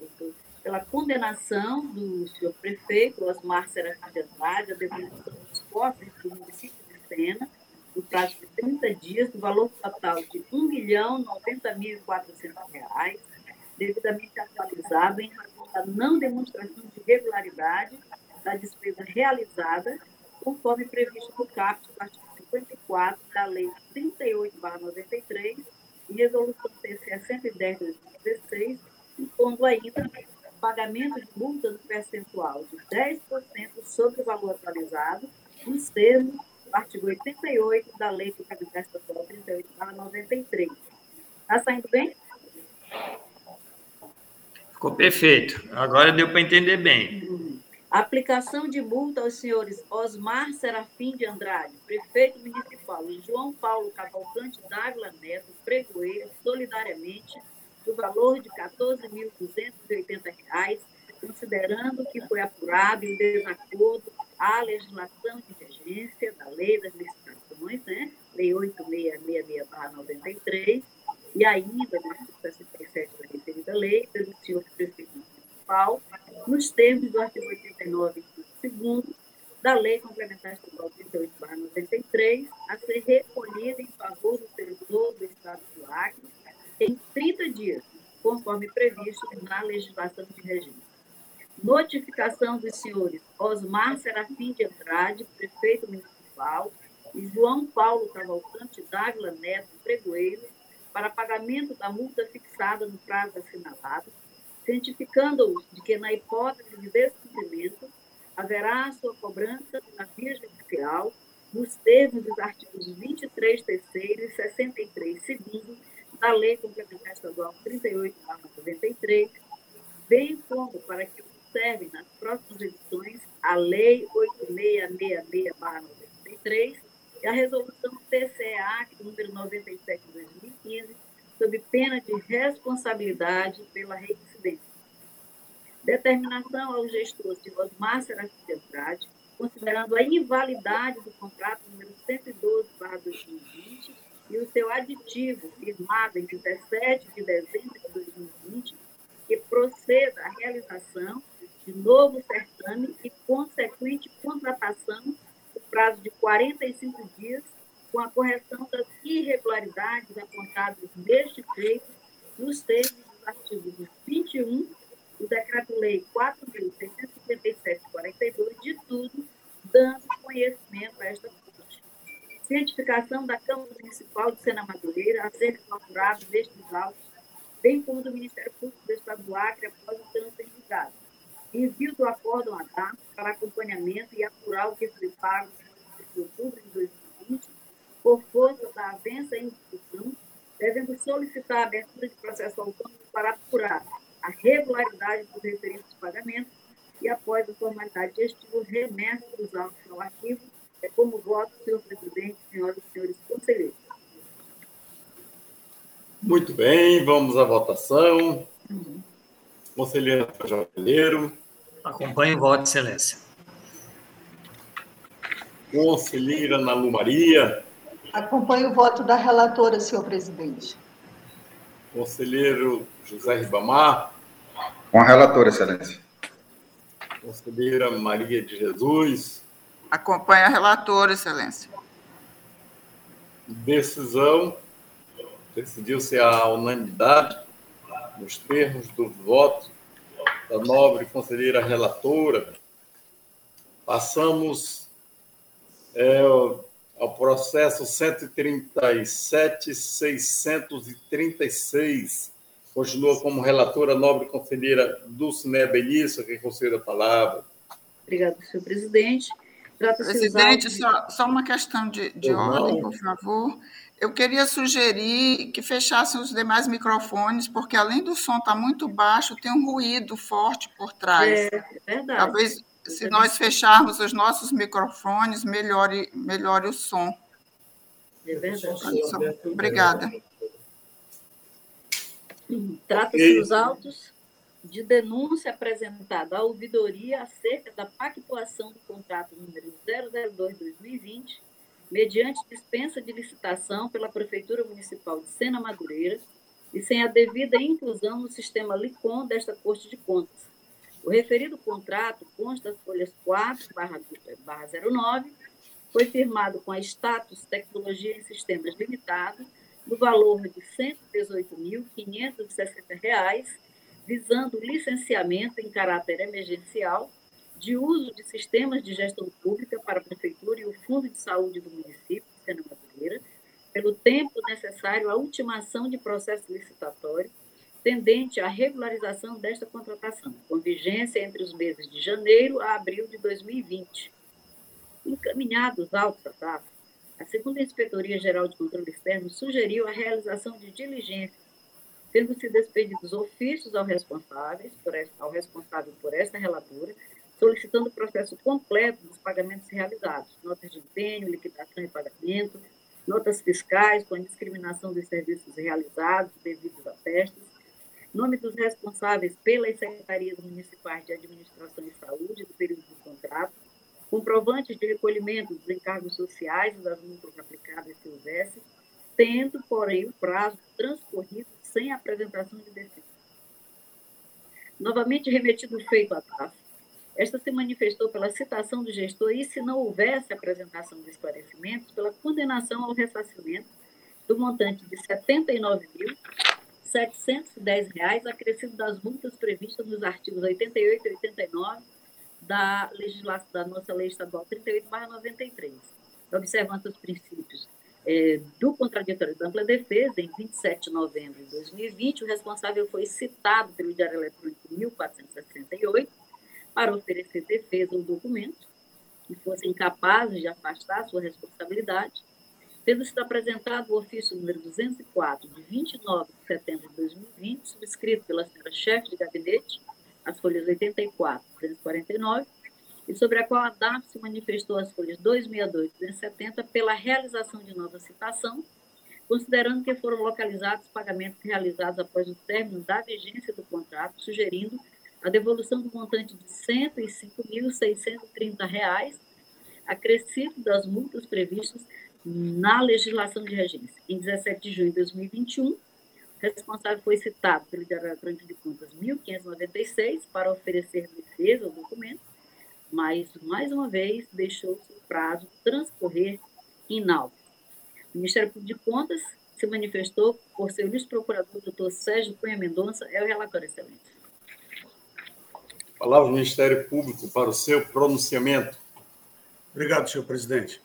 pela condenação do senhor prefeito Osmar Serafim de Andrade, a devolução dos cofres do município de Sena, no prazo de 30 dias, no valor total de R$ 1.090.400, devidamente atualizado em razão da não demonstração de regularidade da despesa realizada, conforme previsto no caput do artigo 54 da Lei 38-93 Resolução TCE 110 de 2016, impondo ainda pagamento de multa no percentual de 10% sobre o valor atualizado, nos termos do artigo 88 da Lei Complementar Estadual 38-93. Está saindo bem?
Ficou perfeito. Agora deu para entender bem.
Uhum. Aplicação de multa aos senhores Osmar Serafim de Andrade, prefeito municipal, e João Paulo Cavalcante Dávila Neto, pregoeiro, solidariamente, do valor de R$ 14.280, considerando que foi apurado em desacordo à legislação de regência da lei das licitações, né? Lei 8666-93, e ainda artigo 67 da referida lei, pelo senhor prefeito municipal, nos termos do artigo 89, segundo da Lei Complementar Estadual 38-93, a ser recolhida em favor do servidor do Estado do Acre em 30 dias, conforme previsto na legislação de regime. Notificação dos senhores Osmar Serafim de Andrade, prefeito municipal, e João Paulo Cavalcante Dávila Neto, pregoeiro, para pagamento da multa fixada no prazo assinalado, cientificando-os de que, na hipótese de descumprimento, haverá sua cobrança na via judicial, nos termos dos artigos 23, terceiro e 63, segundo da Lei Complementar Estadual 38, 93, bem como para que observem nas próximas edições a Lei 8666-93 e a Resolução TCA, número 97 de 2015, sob pena de responsabilidade pela reincidência. Determinação ao gestor de Osmar Serafim de Andrade, considerando a invalidade do contrato número 112-2020 e o seu aditivo, firmado em 17 de dezembro de 2020, que proceda à realização de novo certame e consequente contratação no prazo de 45 dias, com a correção das irregularidades apontadas feito nos termos dos artigos 21 do Decreto-Lei 4.657-42, de tudo, dando conhecimento a esta fonte. Cientificação da Câmara Municipal de Sena Madureira acerca do apurado destes autos, bem como do Ministério Público do Estado do Acre após o trânsito em julgado. Envio do acórdão a dar para acompanhamento e apurar o que foi pago de outubro de 2020 por força da avença em discussão, devendo solicitar a abertura processo autônomo para apurar a regularidade dos referidos pagamentos e, após a formalidade gestiva, remessa dos autos ao arquivo. É como voto, senhor presidente, senhoras e senhores conselheiros.
Muito bem, vamos à votação. Uhum. Conselheira Janeiro.
Acompanhe o voto, excelência.
Conselheira Nalu Maria.
Acompanhe o voto da relatora, senhor presidente.
Conselheiro José Ribamar.
Com a relatora, excelência.
Conselheira Maria de Jesus.
Acompanhe a relatora, excelência.
Decisão. Decidiu-se a unanimidade nos termos do voto da nobre conselheira relatora. Passamos é, ao processo 137.636. Continua como relatora nobre conselheira Dulcinea Benício, que concede a palavra.
Obrigada, senhor presidente.
Presidente, só, só, uma questão de, de ordem, por favor. Eu queria sugerir que fechassem os demais microfones, porque além do som estar tá muito baixo, tem um ruído forte por trás.
É, é verdade.
Talvez se nós fecharmos os nossos microfones, melhore, melhore o som.
É verdade.
Obrigada.
Trata-se dos autos de denúncia apresentada à ouvidoria acerca da pactuação do contrato número 002-2020, mediante dispensa de licitação pela Prefeitura Municipal de Sena Madureira e sem a devida inclusão no sistema LICOM desta Corte de Contas, o referido contrato consta das folhas 4, barra, barra 09, foi firmado com a Status Tecnologia em Sistemas Limitado, no valor de R$ 118.560, visando licenciamento em caráter emergencial de uso de sistemas de gestão pública para a Prefeitura e o Fundo de Saúde do município Sena Madureira, pelo tempo necessário à ultimação de processo licitatório tendente à regularização desta contratação, com vigência entre os meses de janeiro a abril de 2020. Encaminhados ao tratado, a segunda Inspetoria Geral de Controle Externo sugeriu a realização de diligências, tendo-se despedidos ofícios ao responsável, por esta, ao responsável por esta relatora, solicitando o processo completo dos pagamentos realizados, notas de empenho, liquidação e pagamento, notas fiscais com a discriminação dos serviços realizados devidos a testes, nome dos responsáveis pelas secretarias municipais de administração e saúde do período do contrato, comprovantes de recolhimento dos encargos sociais e das multas aplicadas se houvesse, tendo, porém, o prazo transcorrido sem apresentação de defesa. Novamente remetido o feito à TAF, esta se manifestou pela citação do gestor e, se não houvesse apresentação de esclarecimentos, pela condenação ao ressarcimento do montante de R$ 79.710, acrescido das multas previstas nos artigos 88 e 89 da, legislação, da nossa Lei Estadual 38-93. Observando os princípios é, do contraditório da ampla defesa, em 27 de novembro de 2020, o responsável foi citado pelo Diário Eletrônico 1468 para oferecer defesa ou documentos que fossem capazes de afastar sua responsabilidade, tendo sido apresentado o ofício número 204, de 29 de setembro de 2020, subscrito pela senhora chefe de gabinete, as folhas 84 e 249, e sobre a qual a DAF se manifestou as folhas 262 e 270 pela realização de nova citação, considerando que foram localizados pagamentos realizados após o término da vigência do contrato, sugerindo a devolução do montante de R$ 105.630, acrescido das multas previstas na legislação de regência. Em 17 de junho de 2021, o responsável foi citado pelo Diário Eletrônico de Contas 1596 para oferecer defesa ao documento, mas, mais uma vez, deixou-se o prazo transcorrer inalvo. O Ministério Público de Contas se manifestou por seu vice-procurador, doutor Sérgio Cunha Mendonça, é o relator excelente.
Palavra do Ministério Público para o seu pronunciamento.
Obrigado, senhor presidente.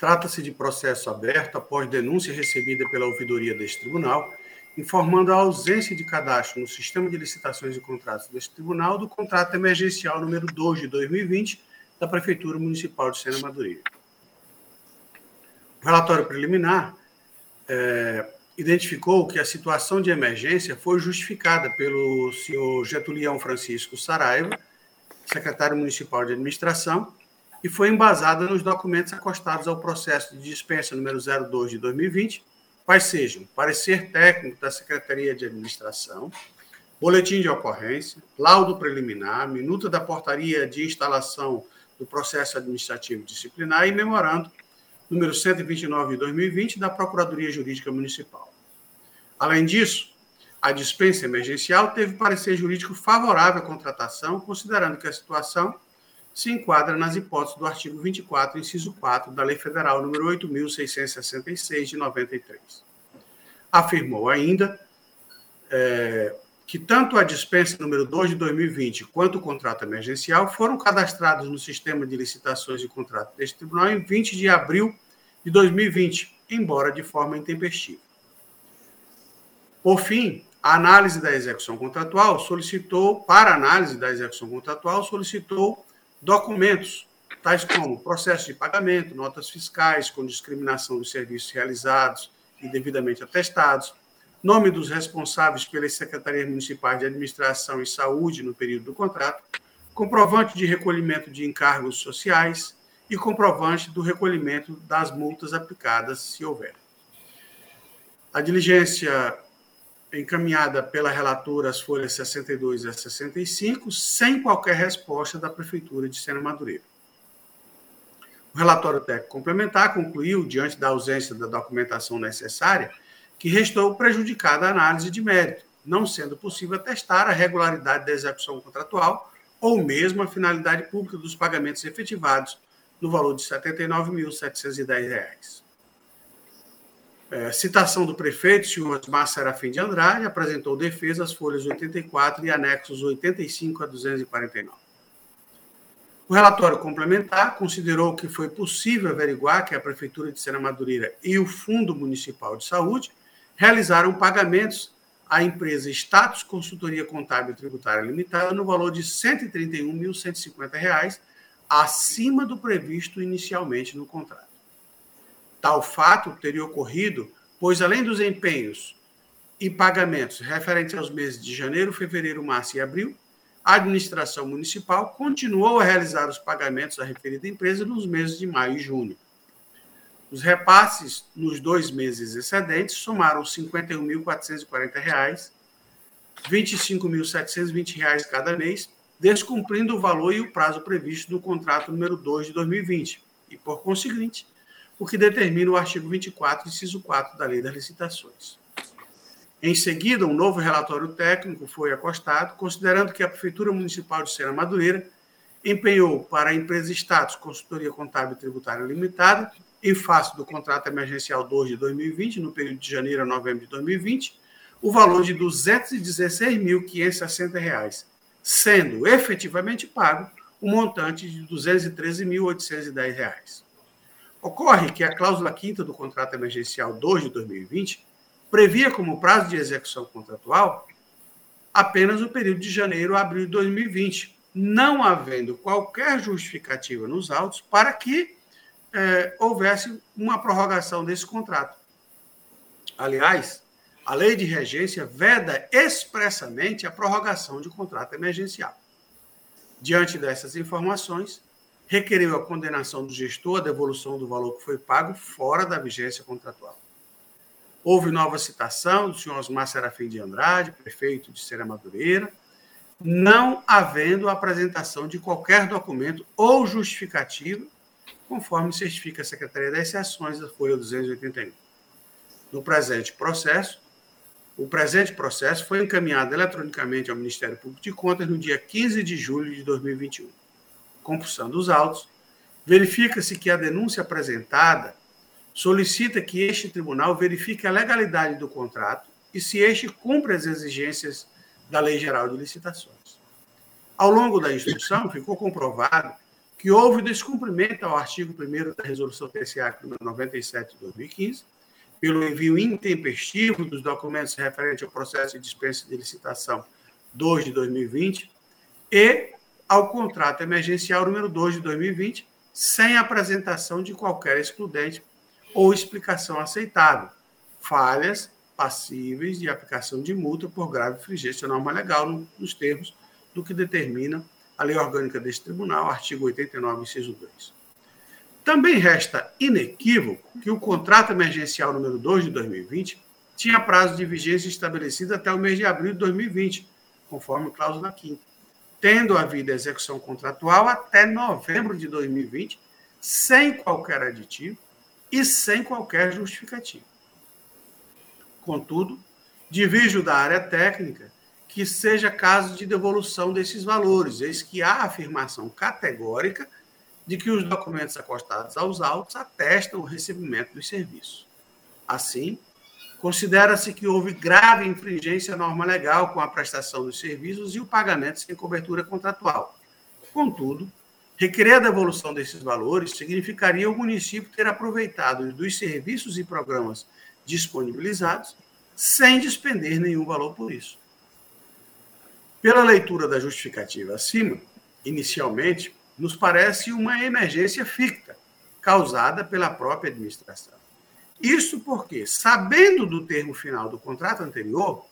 Trata-se de processo aberto após denúncia recebida pela ouvidoria deste tribunal, informando a ausência de cadastro no sistema de licitações e contratos deste tribunal do contrato emergencial número 2 de 2020 da Prefeitura Municipal de Sena Madureira. O relatório preliminar é, identificou que a situação de emergência foi justificada pelo senhor Getulião Francisco Saraiva, secretário municipal de administração, e foi embasada nos documentos acostados ao processo de dispensa número 02 de 2020, quais sejam parecer técnico da Secretaria de Administração, boletim de ocorrência, laudo preliminar, minuta da portaria de instalação do processo administrativo disciplinar e memorando número 129 de 2020 da Procuradoria Jurídica Municipal. Além disso, a dispensa emergencial teve parecer jurídico favorável à contratação, considerando que a situação se enquadra nas hipóteses do artigo 24, inciso 4 da Lei Federal número 8.666, de 93. Afirmou ainda é, que tanto a dispensa número 2 de 2020 quanto o contrato emergencial foram cadastrados no sistema de licitações de contrato deste tribunal em 20 de abril de 2020, embora de forma intempestiva. Por fim, a análise da execução contratual solicitou, para análise da execução contratual, solicitou documentos, tais como processo de pagamento, notas fiscais com discriminação dos serviços realizados e devidamente atestados, nome dos responsáveis pelas secretarias municipais de administração e saúde no período do contrato, comprovante de recolhimento de encargos sociais e comprovante do recolhimento das multas aplicadas, se houver. A diligência encaminhada pela relatora as folhas 62 a 65, sem qualquer resposta da Prefeitura de Sena Madureira. O relatório técnico complementar concluiu, diante da ausência da documentação necessária, que restou prejudicada a análise de mérito, não sendo possível atestar a regularidade da execução contratual ou mesmo a finalidade pública dos pagamentos efetivados no valor de R$ 79.710. É, citação do prefeito, senhor Osmar Serafim de Andrade, apresentou defesa às folhas 84 e anexos 85 a 249. O relatório complementar considerou que foi possível averiguar que a Prefeitura de Sena Madureira e o Fundo Municipal de Saúde realizaram pagamentos à empresa Status Consultoria Contábil Tributária Limitada no valor de R$ 131.150, acima do previsto inicialmente no contrato. Tal fato teria ocorrido, pois além dos empenhos e pagamentos referentes aos meses de janeiro, fevereiro, março e abril, a administração municipal continuou a realizar os pagamentos à referida empresa nos meses de maio e junho. Os repasses nos dois meses excedentes somaram R$ 51.440, R$ 25.720 cada mês descumprindo o valor e o prazo previsto no contrato número 2 de 2020, e, por conseguinte, o que determina o artigo 24, inciso 4 da Lei das Licitações. Em seguida, um novo relatório técnico foi acostado, considerando que a Prefeitura Municipal de Serra Madureira empenhou para a empresa Status Consultoria Contábil e Tributária Limitada, em face do contrato emergencial 2 de 2020, no período de janeiro a novembro de 2020, o valor de R$ 216.560, sendo efetivamente pago o montante de R$ 213.810. Ocorre que a cláusula quinta do contrato emergencial 2 de 2020 previa como prazo de execução contratual apenas o período de janeiro a abril de 2020, não havendo qualquer justificativa nos autos para que é, houvesse uma prorrogação desse contrato. Aliás, a lei de regência veda expressamente a prorrogação de contrato emergencial. Diante dessas informações, requeriu a condenação do gestor a devolução do valor que foi pago fora da vigência contratual. Houve nova citação do senhor Osmar Serafim de Andrade, prefeito de Serra Madureira, não havendo apresentação de qualquer documento ou justificativa, conforme certifica a Secretaria das Ações da Folha 281. No presente processo, o presente processo foi encaminhado eletronicamente ao Ministério Público de Contas no dia 15 de julho de 2021. Compulsando os autos, verifica-se que a denúncia apresentada solicita que este tribunal verifique a legalidade do contrato e se este cumpre as exigências da Lei Geral de Licitações. Ao longo da instrução, ficou comprovado que houve descumprimento ao artigo 1 da Resolução TCA número 97 de 2015, pelo envio intempestivo dos documentos referentes ao processo de dispensa de licitação 2 de 2020 e ao contrato emergencial número 2 de 2020, sem apresentação de qualquer excludente ou explicação aceitável, falhas passíveis de aplicação de multa por grave infringência à norma legal nos termos do que determina a lei orgânica deste tribunal, artigo 89, inciso 2. Também resta inequívoco que o contrato emergencial número 2 de 2020 tinha prazo de vigência estabelecido até o mês de abril de 2020, conforme cláusula 5 tendo havido execução contratual até novembro de 2020, sem qualquer aditivo e sem qualquer justificativa. Contudo, divijo da área técnica que seja caso de devolução desses valores, eis que há afirmação categórica de que os documentos acostados aos autos atestam o recebimento dos serviços. Assim, considera-se que houve grave infringência à norma legal com a prestação dos serviços e o pagamento sem cobertura contratual. Contudo, requerer a devolução desses valores significaria o município ter aproveitado dos serviços e programas disponibilizados sem despender nenhum valor por isso. Pela leitura da justificativa acima, inicialmente, nos parece uma emergência ficta, causada pela própria administração. Isso porque, sabendo do termo final do contrato anterior,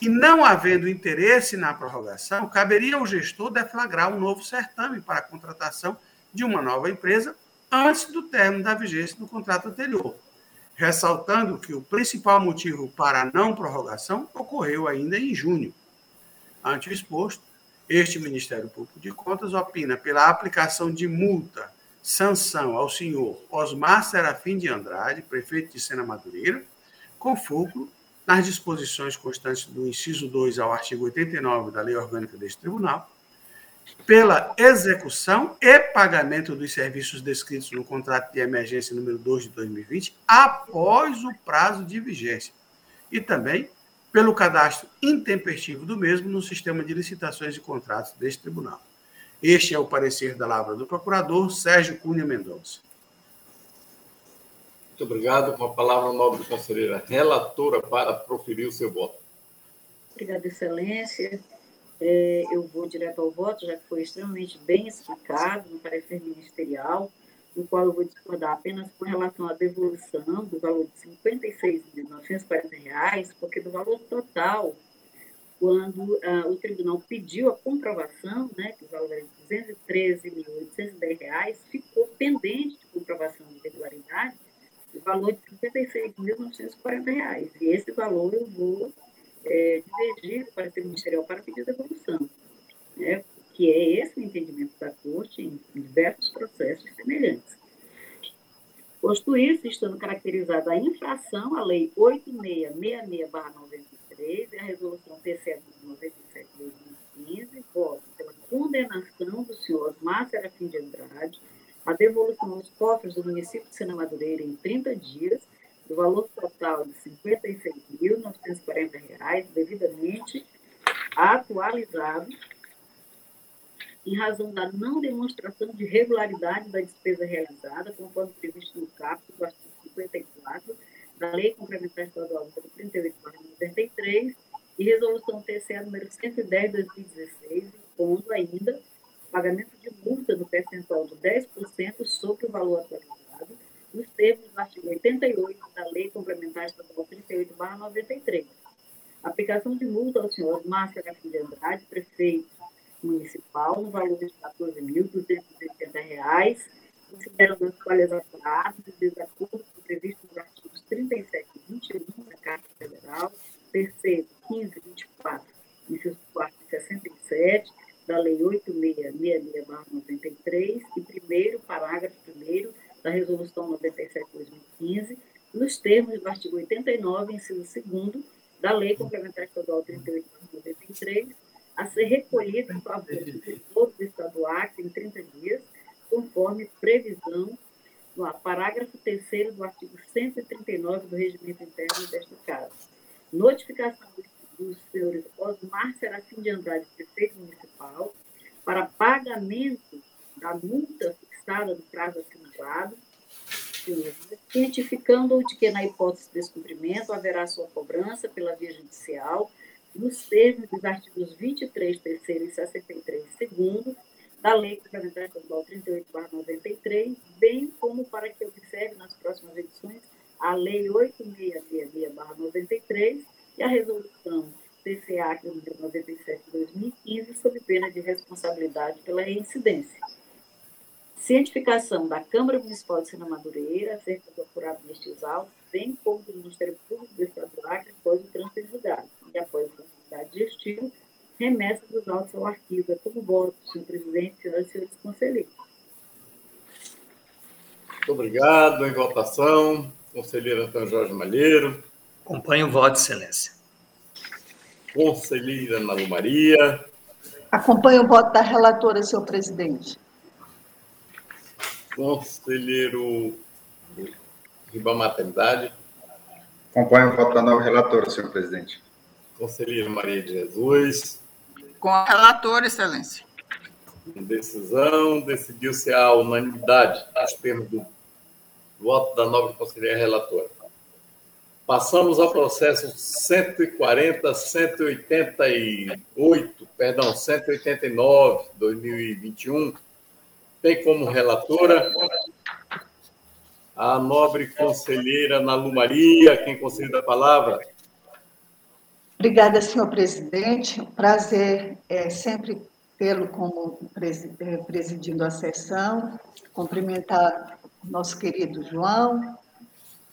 e não havendo interesse na prorrogação, caberia ao gestor deflagrar um novo certame para a contratação de uma nova empresa antes do término da vigência do contrato anterior, ressaltando que o principal motivo para a não prorrogação ocorreu ainda em junho. Ante o exposto, este Ministério Público de Contas opina pela aplicação de multa, sanção ao senhor Osmar Serafim de Andrade, prefeito de Sena Madureira, com fulcro nas disposições constantes do inciso 2 ao artigo 89 da Lei Orgânica deste Tribunal, pela execução e pagamento dos serviços descritos no contrato de emergência número 2 de 2020 após o prazo de vigência e também pelo cadastro intempestivo do mesmo no sistema de licitações e contratos deste tribunal. Este é o parecer da Lavra do procurador Sérgio Cunha Mendonça.
Muito obrigado. Com a palavra, nobre conselheira relatora, para proferir o seu voto.
Obrigada, Excelência. É, eu vou direto ao voto, já que foi extremamente bem explicado no parecer ministerial no qual eu vou discordar apenas com relação à devolução do valor de R$ 56.940, porque do valor total, quando ah, o tribunal pediu a comprovação, né, que o valor era de R$ 213.810, ficou pendente de comprovação de regularidade o valor de R$ 56.940. E esse valor eu vou é, para o Ministerial para pedir devolução. Né? que é esse o entendimento da Corte em diversos processos semelhantes. Posto isso, estando caracterizada a infração à Lei 8666-93 e a Resolução TCE 97-2015, voto pela condenação do senhor Márcio Serafim de Andrade, a devolução aos cofres do município de Sena Madureira em 30 dias, do valor total de R$ 56.940, devidamente atualizado, em razão da não demonstração de regularidade da despesa realizada, conforme previsto no capítulo do artigo 54 da Lei Complementar Estadual número 38, 93 e Resolução TCE número 110 de 2016, impondo ainda pagamento de multa no percentual de 10% sobre o valor atualizado, nos termos do artigo 88 da Lei Complementar Estadual 38, 93. Aplicação de multa ao senhor Márcio Garcia Andrade, prefeito municipal, no valor de R$ 14.280, considerando as falhas apuradas e desacordos previstos nos artigos 37 e 21 da Carta Federal, terceiro, 15, 24, inciso 4 e 67, da Lei 8666-93 e primeiro, parágrafo 1 da Resolução 97-2015, nos termos do artigo 89, inciso 2 da Lei Complementar Estadual 38-93, a ser recolhida em favor do Acre em 30 dias, conforme previsão no parágrafo 3 do artigo 139 do Regimento Interno desta Casa. Notificação dos senhores Osmar Serafim de Andrade, prefeito municipal, para pagamento da multa fixada no prazo assinalado, cientificando de que, na hipótese de descumprimento, haverá sua cobrança pela via judicial, nos termos dos artigos 23, 3 e 63, segundo, da Lei Complementar Estadual 38, bem como para que observe nas próximas edições a Lei 8666, 93 e a Resolução TCA, número 97 de 2015, sob pena de responsabilidade pela reincidência. Cientificação da Câmara Municipal de Sena Madureira acerca do apurado nestes autos, bem como do Ministério Público do Estado do Acre após o trânsito julgado e após a atividade digestiva, remessa dos autos ao arquivo. É como voto, senhor presidente, senhoras e senhores conselheiros.
Muito obrigado. Em votação, conselheiro Antônio Jorge Malheiro.
Acompanho o voto, excelência.
Conselheira Ana Lu Maria.
Acompanho o voto da relatora, senhor presidente.
Conselheiro Ribamar Maternidade.
Acompanho o voto da nova relatora, senhor presidente.
Conselheiro Maria de Jesus.
Com a relatora, excelência.
Em decisão, decidiu-se a unanimidade, nos termos do voto da nova conselheira relatora. Passamos ao processo 140, 188, perdão, 189, 2021. Tem como relatora a nobre conselheira Nalu Maria, quem concede a palavra.
Obrigada, senhor presidente. Prazer é sempre tê-lo como é, presidindo a sessão. Cumprimentar nosso querido João,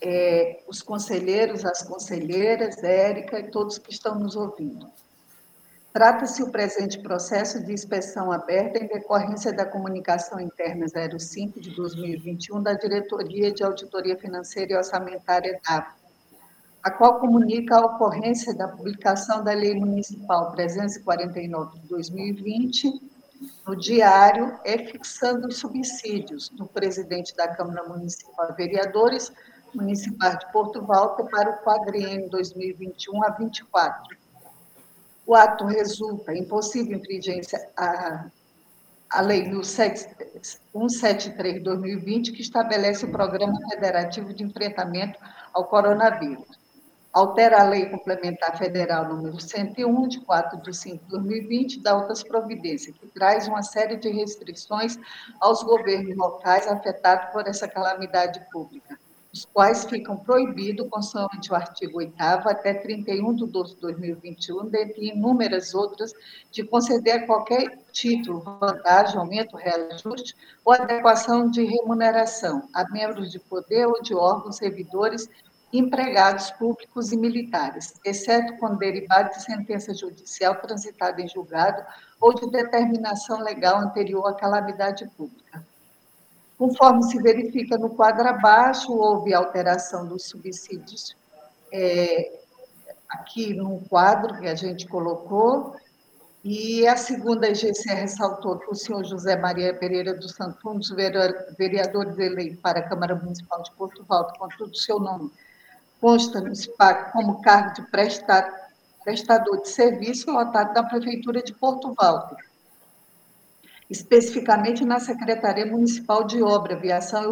é, os conselheiros, as conselheiras, Érica e todos que estão nos ouvindo. Trata-se o presente processo de inspeção aberta em decorrência da comunicação interna 05 de 2021 da Diretoria de Auditoria Financeira e Orçamentária da a qual comunica a ocorrência da publicação da Lei Municipal 349 de 2020 no diário é fixando os subsídios do presidente da Câmara Municipal Vereadores Municipal de Porto Volta para o quadriênio 2021 a 24. O ato resulta em possível infringência à, à Lei 173-2020, que estabelece o Programa Federativo de Enfrentamento ao Coronavírus. Altera a Lei Complementar Federal número 101, de 4 de 5 de 2020, da outras providências, que traz uma série de restrições aos governos locais afetados por essa calamidade pública os quais ficam proibidos, consoante o artigo 8 até 31 de 12 de 2021, dentre inúmeras outras, de conceder qualquer título, vantagem, aumento, reajuste ou adequação de remuneração a membros de poder ou de órgãos servidores empregados públicos e militares, exceto quando derivado de sentença judicial transitada em julgado ou de determinação legal anterior à calamidade pública. Conforme se verifica no quadro abaixo, houve alteração dos subsídios é, aqui no quadro que a gente colocou, e a segunda EGC ressaltou que o senhor José Maria Pereira dos Santos, um dos vereadores eleito para a Câmara Municipal de Porto Alto, contudo, seu nome consta no SPAC como cargo de prestador de serviço lotado da Prefeitura de Porto Alto, especificamente na Secretaria Municipal de Obra, Viação e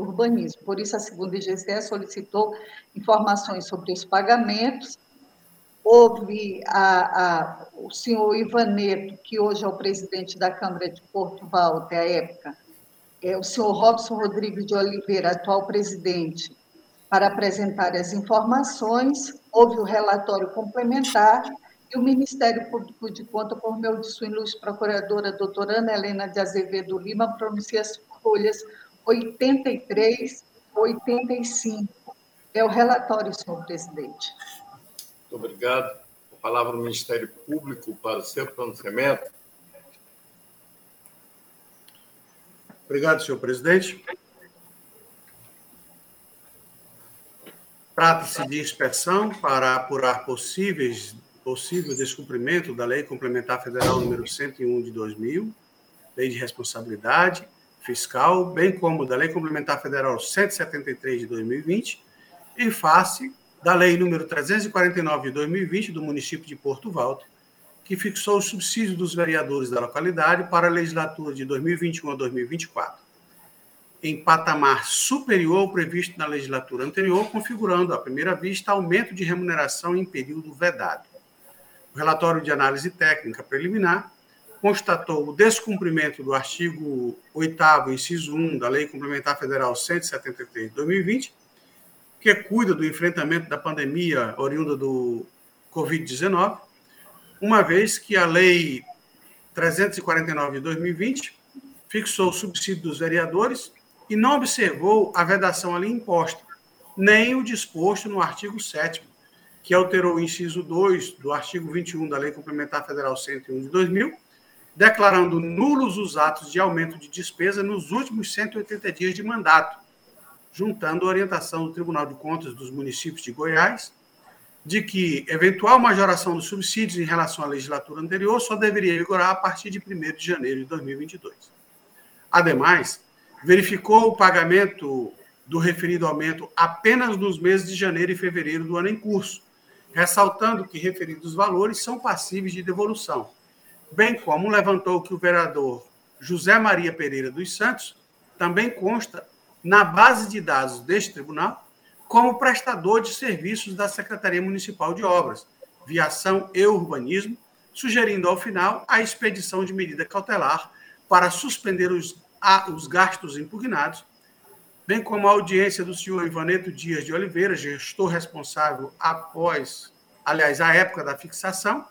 Urbanismo. Por isso, a segunda IGCE solicitou informações sobre os pagamentos. Houve a, a, o senhor Ivaneto, que hoje é o presidente da Câmara de Porto Valde, à época, é, o senhor Robson Rodrigues de Oliveira, atual presidente, para apresentar as informações. Houve o relatório complementar e o Ministério Público de Conta, por meio de sua ilustre procuradora, doutora Ana Helena de Azevedo Lima, pronuncia as folhas 83 85. É o relatório, senhor presidente.
Muito obrigado. A palavra do Ministério Público para o seu pronunciamento.
Obrigado, senhor presidente. Trata-se de inspeção para apurar possíveis possível descumprimento da Lei Complementar Federal número 101 de 2000, Lei de Responsabilidade Fiscal, bem como da Lei Complementar Federal 173 de 2020, em face da Lei número 349 de 2020 do município de Porto Valdo, que fixou o subsídio dos vereadores da localidade para a legislatura de 2021 a 2024, em patamar superior ao previsto na legislatura anterior, configurando, à primeira vista, aumento de remuneração em período vedado. O relatório de análise técnica preliminar constatou o descumprimento do artigo 8 inciso 1 da Lei Complementar Federal 173 de 2020, que cuida do enfrentamento da pandemia oriunda do Covid-19, uma vez que a Lei 349 de 2020 fixou o subsídio dos vereadores e não observou a vedação ali imposta, nem o disposto no artigo 7 que alterou o inciso 2 do artigo 21 da Lei Complementar Federal 101 de 2000, declarando nulos os atos de aumento de despesa nos últimos 180 dias de mandato, juntando a orientação do Tribunal de Contas dos municípios de Goiás de que eventual majoração dos subsídios em relação à legislatura anterior só deveria vigorar a partir de 1 de janeiro de 2022. Ademais, verificou o pagamento do referido aumento apenas nos meses de janeiro e fevereiro do ano em curso, ressaltando que referidos valores são passíveis de devolução, bem como levantou que o vereador José Maria Pereira dos Santos também consta na base de dados deste tribunal como prestador de serviços da Secretaria Municipal de Obras, Viação e Urbanismo, sugerindo ao final a expedição de medida cautelar para suspender os, a, os gastos impugnados bem como a audiência do senhor Ivaneto Dias de Oliveira, gestor responsável após, aliás, a época da fixação,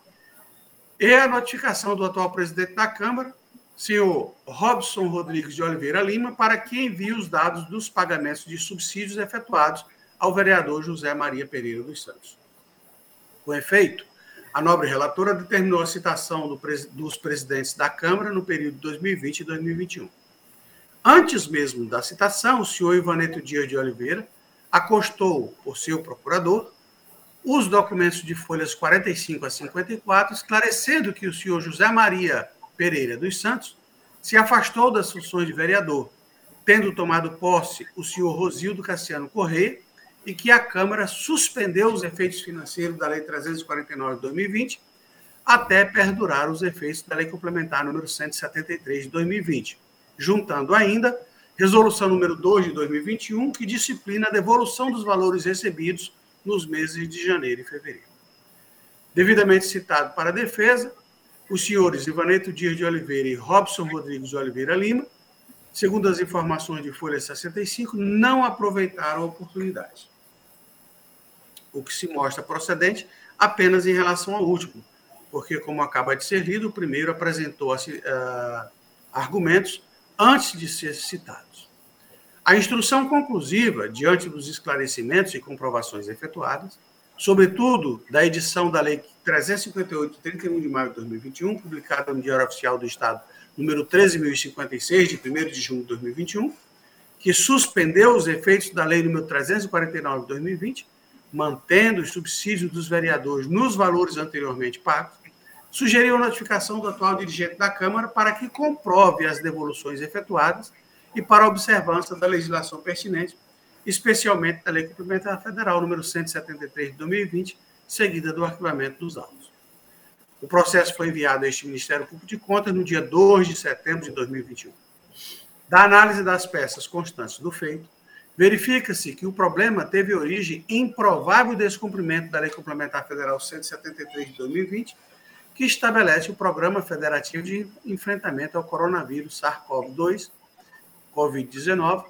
e a notificação do atual presidente da Câmara, senhor Robson Rodrigues de Oliveira Lima, para que envie os dados dos pagamentos de subsídios efetuados ao vereador José Maria Pereira dos Santos. Com efeito, a nobre relatora determinou a citação do, dos presidentes da Câmara no período 2020 e 2021. Antes mesmo da citação, o senhor Ivaneto Dias de Oliveira acostou por seu procurador os documentos de folhas 45 a 54, esclarecendo que o senhor José Maria Pereira dos Santos se afastou das funções de vereador, tendo tomado posse o senhor Rosildo Cassiano Correia, e que a Câmara suspendeu os efeitos financeiros da Lei 349 de 2020 até perdurar os efeitos da Lei Complementar número 173 de 2020 juntando ainda resolução número 2 de 2021, que disciplina a devolução dos valores recebidos nos meses de janeiro e fevereiro. Devidamente citado para a defesa, os senhores Ivaneto Dias de Oliveira e Robson Rodrigues de Oliveira Lima, segundo as informações de Folha 65, não aproveitaram a oportunidade. O que se mostra procedente apenas em relação ao último, porque, como acaba de ser lido, o primeiro apresentou uh, argumentos antes de ser citados. A instrução conclusiva, diante dos esclarecimentos e comprovações efetuadas, sobretudo da edição da Lei 358, de 31 de maio de 2021, publicada no Diário Oficial do Estado, número 13.056, de 1 de junho de 2021, que suspendeu os efeitos da Lei número 349 de 2020, mantendo os subsídios dos vereadores nos valores anteriormente pagos, sugeriu a notificação do atual dirigente da Câmara para que comprove as devoluções efetuadas e para observância da legislação pertinente, especialmente da Lei Complementar Federal número 173 de 2020, seguida do arquivamento dos autos. O processo foi enviado a este Ministério Público de Contas no dia 2 de setembro de 2021. Da análise das peças constantes do feito, verifica-se que o problema teve origem em provável descumprimento da Lei Complementar Federal 173 de 2020, que estabelece o Programa Federativo de Enfrentamento ao Coronavírus SARS-CoV-2, Covid-19,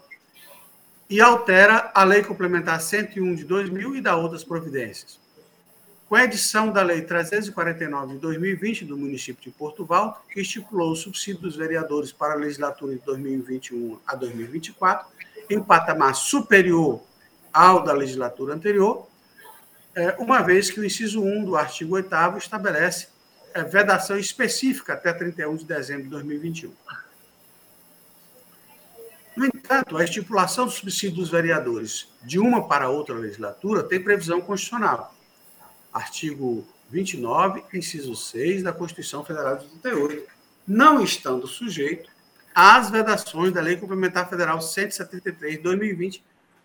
e altera a Lei Complementar 101 de 2000 e dá outras providências. Com a edição da Lei 349 de 2020 do município de Porto Valdo, que estipulou o subsídio dos vereadores para a legislatura de 2021 a 2024, em patamar superior ao da legislatura anterior, é, uma vez que o inciso 1 do artigo 8 estabelece vedação específica até 31 de dezembro de 2021. No entanto, a estipulação do subsídio dos vereadores de uma para outra legislatura tem previsão constitucional. Artigo 29, inciso 6 da Constituição Federal de 88, não estando sujeito às vedações da Lei Complementar Federal 173 de 2020,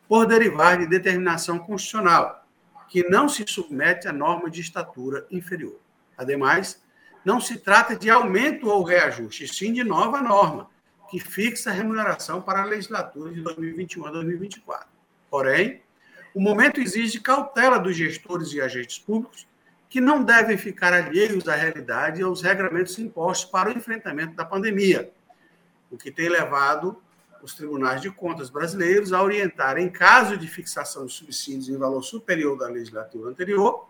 por derivar de determinação constitucional, que não se submete à norma de estatura inferior. Ademais, não se trata de aumento ou reajuste, sim de nova norma, que fixa a remuneração para a legislatura de 2021 a 2024. Porém, o momento exige cautela dos gestores e agentes públicos, que não devem ficar alheios à realidade e aos regramentos impostos para o enfrentamento da pandemia, o que tem levado os tribunais de contas brasileiros a orientar, em caso de fixação de subsídios em valor superior da legislatura anterior,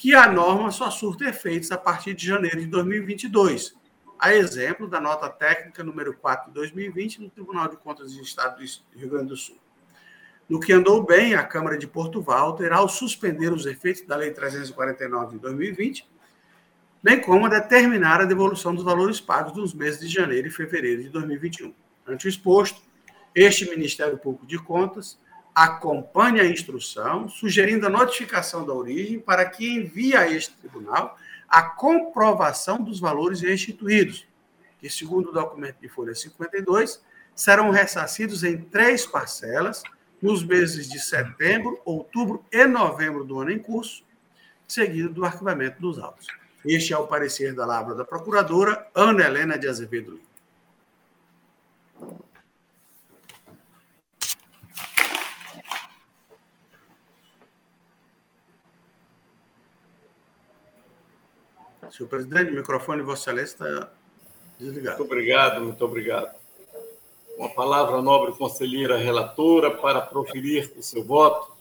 que a norma só surta efeitos a partir de janeiro de 2022, a exemplo da nota técnica número 4 de 2020 no Tribunal de Contas do Estado do Rio Grande do Sul. No que andou bem, a Câmara de Porto Walter, ao suspender os efeitos da Lei 349 de 2020, bem como determinar a devolução dos valores pagos nos meses de janeiro e fevereiro de 2021. Ante o exposto, este Ministério Público de Contas acompanha a instrução, sugerindo a notificação da origem para que envie a este tribunal a comprovação dos valores instituídos, que, segundo o documento de folha 52, serão ressarcidos em três parcelas nos meses de setembro, outubro e novembro do ano em curso, seguido do arquivamento dos autos. Este é o parecer da Lavra da Procuradora Ana Helena de Azevedo Lima. Senhor presidente, o microfone de Vossa Excelência está desligado.
Muito obrigado, muito obrigado. Uma palavra, nobre conselheira relatora, para proferir o seu voto.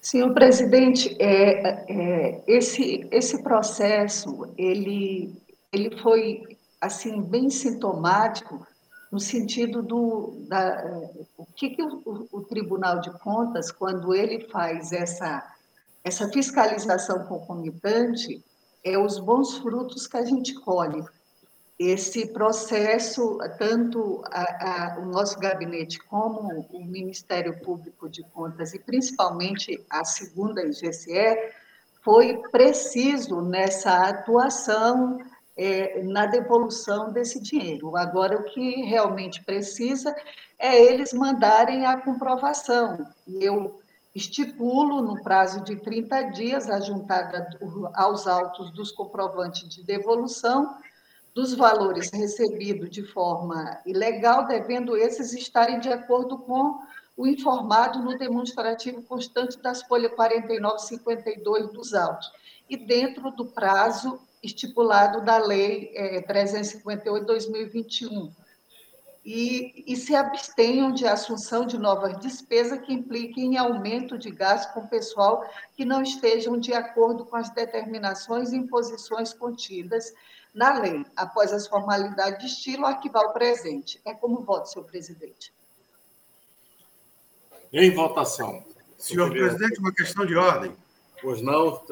Senhor presidente, é, é, esse, esse processo ele, ele foi assim bem sintomático no sentido do da, o que, que o, o, Tribunal de Contas, quando ele faz essa, essa fiscalização concomitante, é os bons frutos que a gente colhe. Esse processo, tanto a, a, o nosso gabinete como o Ministério Público de Contas e principalmente a segunda IGCE, foi preciso nessa atuação é, na devolução desse dinheiro. Agora, o que realmente precisa é eles mandarem a comprovação. Eu estipulo, no prazo de 30 dias, a juntada aos autos dos comprovantes de devolução dos valores recebidos de forma ilegal, devendo esses estarem de acordo com o informado no demonstrativo constante das folhas 49 e 52 dos autos, e dentro do prazo estipulado da Lei é, 358-2021 e, e se abstenham de assunção de novas despesas que impliquem em aumento de gasto com pessoal que não estejam de acordo com as determinações e imposições contidas na lei, após as formalidades de estilo, arquivar o presente. É como voto, senhor presidente.
Em votação.
Senhor presidente, uma questão de ordem.
Pois não?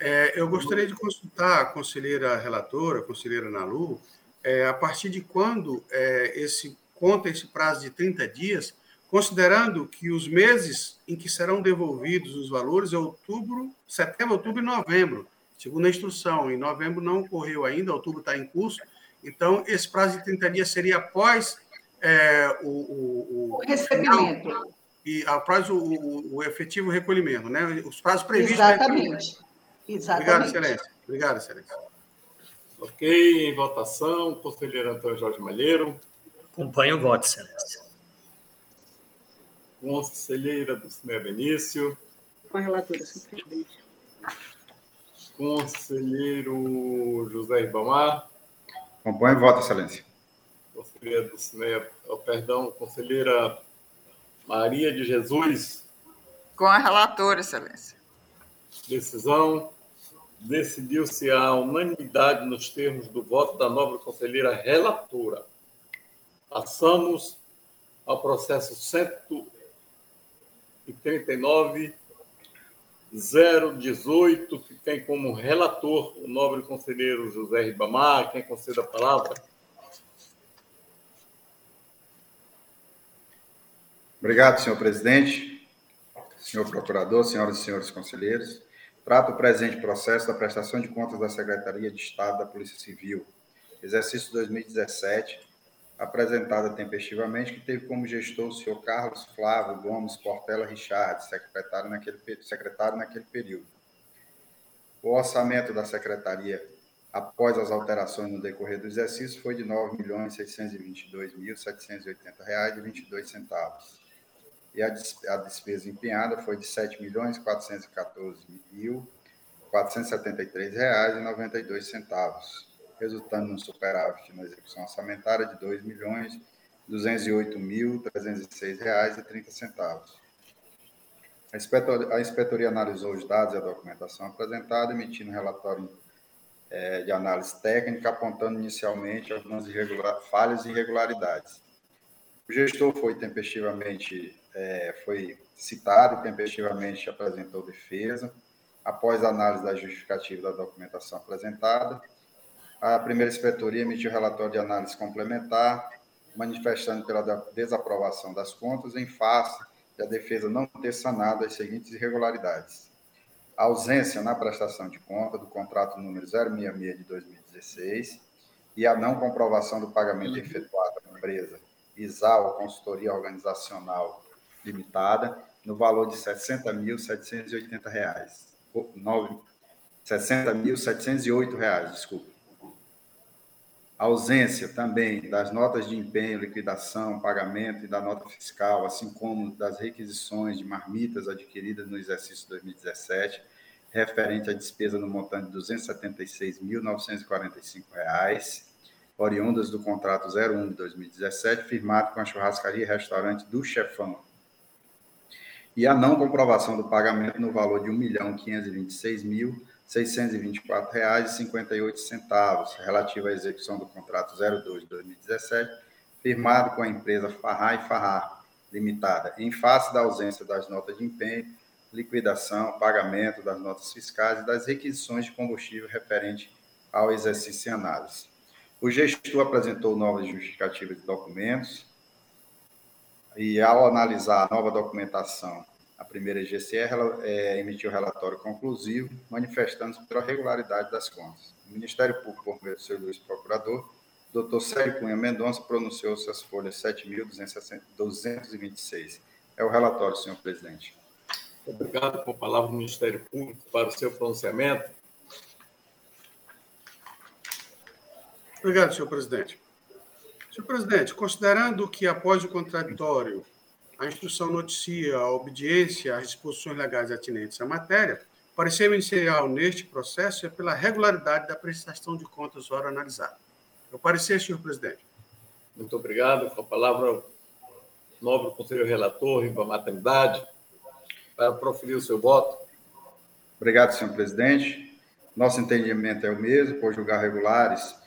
É, eu gostaria de consultar a conselheira relatora, a conselheira Nalu, é, a partir de quando é, esse conta esse prazo de 30 dias, considerando que os meses em que serão devolvidos os valores é outubro, setembro, outubro e novembro, segundo a instrução. Em novembro não ocorreu ainda, outubro está em curso, então esse prazo de 30 dias seria após é, o, o,
o, recebimento.
E após o, o, o, efetivo recolhimento, né? Os prazos previstos.
Exatamente. Exatamente.
Obrigado, excelência. Obrigado, excelência.
Ok, em votação, conselheiro Antônio Jorge Malheiro.
Acompanho o voto, excelência.
Conselheira do Cinema Benício.
Com a relatora, senhor presidente.
Conselheiro José Ribamar.
Acompanho o voto, excelência.
Conselheira do Cinema, oh, perdão, conselheira Maria de Jesus.
Com a relatora, excelência.
Decisão. Decidiu-se a unanimidade nos termos do voto da nobre conselheira relatora. Passamos ao processo 139 018, que tem como relator o nobre conselheiro José Ribamar. Quem concede a palavra?
Obrigado, senhor presidente, senhor procurador, senhoras e senhores conselheiros. Trato o presente processo da prestação de contas da Secretaria de Estado da Polícia Civil, exercício 2017, apresentada tempestivamente, que teve como gestor o senhor Carlos Flávio Gomes Portela Richard, secretário naquele, secretário naquele período. O orçamento da Secretaria, após as alterações no decorrer do exercício, foi de R$ 9.622.780,22 e a, despesa empenhada foi de R$ 7.414.473,92, resultando num superávit na execução orçamentária de R$ 2.208.306,30. A inspetoria, a inspetoria analisou os dados e a documentação apresentada, emitindo um relatório é, de análise técnica, apontando inicialmente algumas irregular, falhas e irregularidades. O gestor foi tempestivamente é, foi citado e tempestivamente apresentou defesa. Após a análise da justificativa da documentação apresentada, a primeira inspetoria emitiu relatório de análise complementar, manifestando pela desaprovação das contas em face da defesa não ter sanado as seguintes irregularidades. A ausência na prestação de conta do contrato número 066 de 2016 e a não comprovação do pagamento efetuado à empresa ISAL, Consultoria Organizacional Limitada, no valor de R$ 60.780. R$ 60.708, desculpa. A ausência também das notas de empenho, liquidação, pagamento e da nota fiscal, assim como das requisições de marmitas adquiridas no exercício 2017, referente à despesa no montante de R$ 276.945, oriundas do contrato 01 de 2017, firmado com a churrascaria e restaurante do Chefão, e a não comprovação do pagamento no valor de R$ 1.526.624,58, relativo à execução do contrato 02 de 2017, firmado com a empresa Farrar e Farrar Limitada, em face da ausência das notas de empenho, liquidação, pagamento das notas fiscais e das requisições de combustível referente ao exercício em análise. O gestor apresentou novas justificativas de documentos, e ao analisar a nova documentação, a primeira GCR ela, é, emitiu relatório conclusivo, manifestando-se pela regularidade das contas. O Ministério Público, por meio do seu Luiz Procurador, doutor Sérgio Cunha Mendonça, pronunciou-se as folhas 7.226. É o relatório, senhor presidente.
Obrigado por palavra do Ministério Público para o seu pronunciamento.
Obrigado, senhor presidente. Senhor presidente, considerando que após o contraditório a instrução noticia a obediência às disposições legais atinentes à matéria, o parecer inicial neste processo é pela regularidade da prestação de contas hora analisada. É o parecer, senhor presidente.
Muito obrigado. Com a palavra, nobre conselheiro relator, Riva Maternidade, para proferir o seu voto.
Obrigado, senhor presidente. Nosso entendimento é o mesmo, por julgar regulares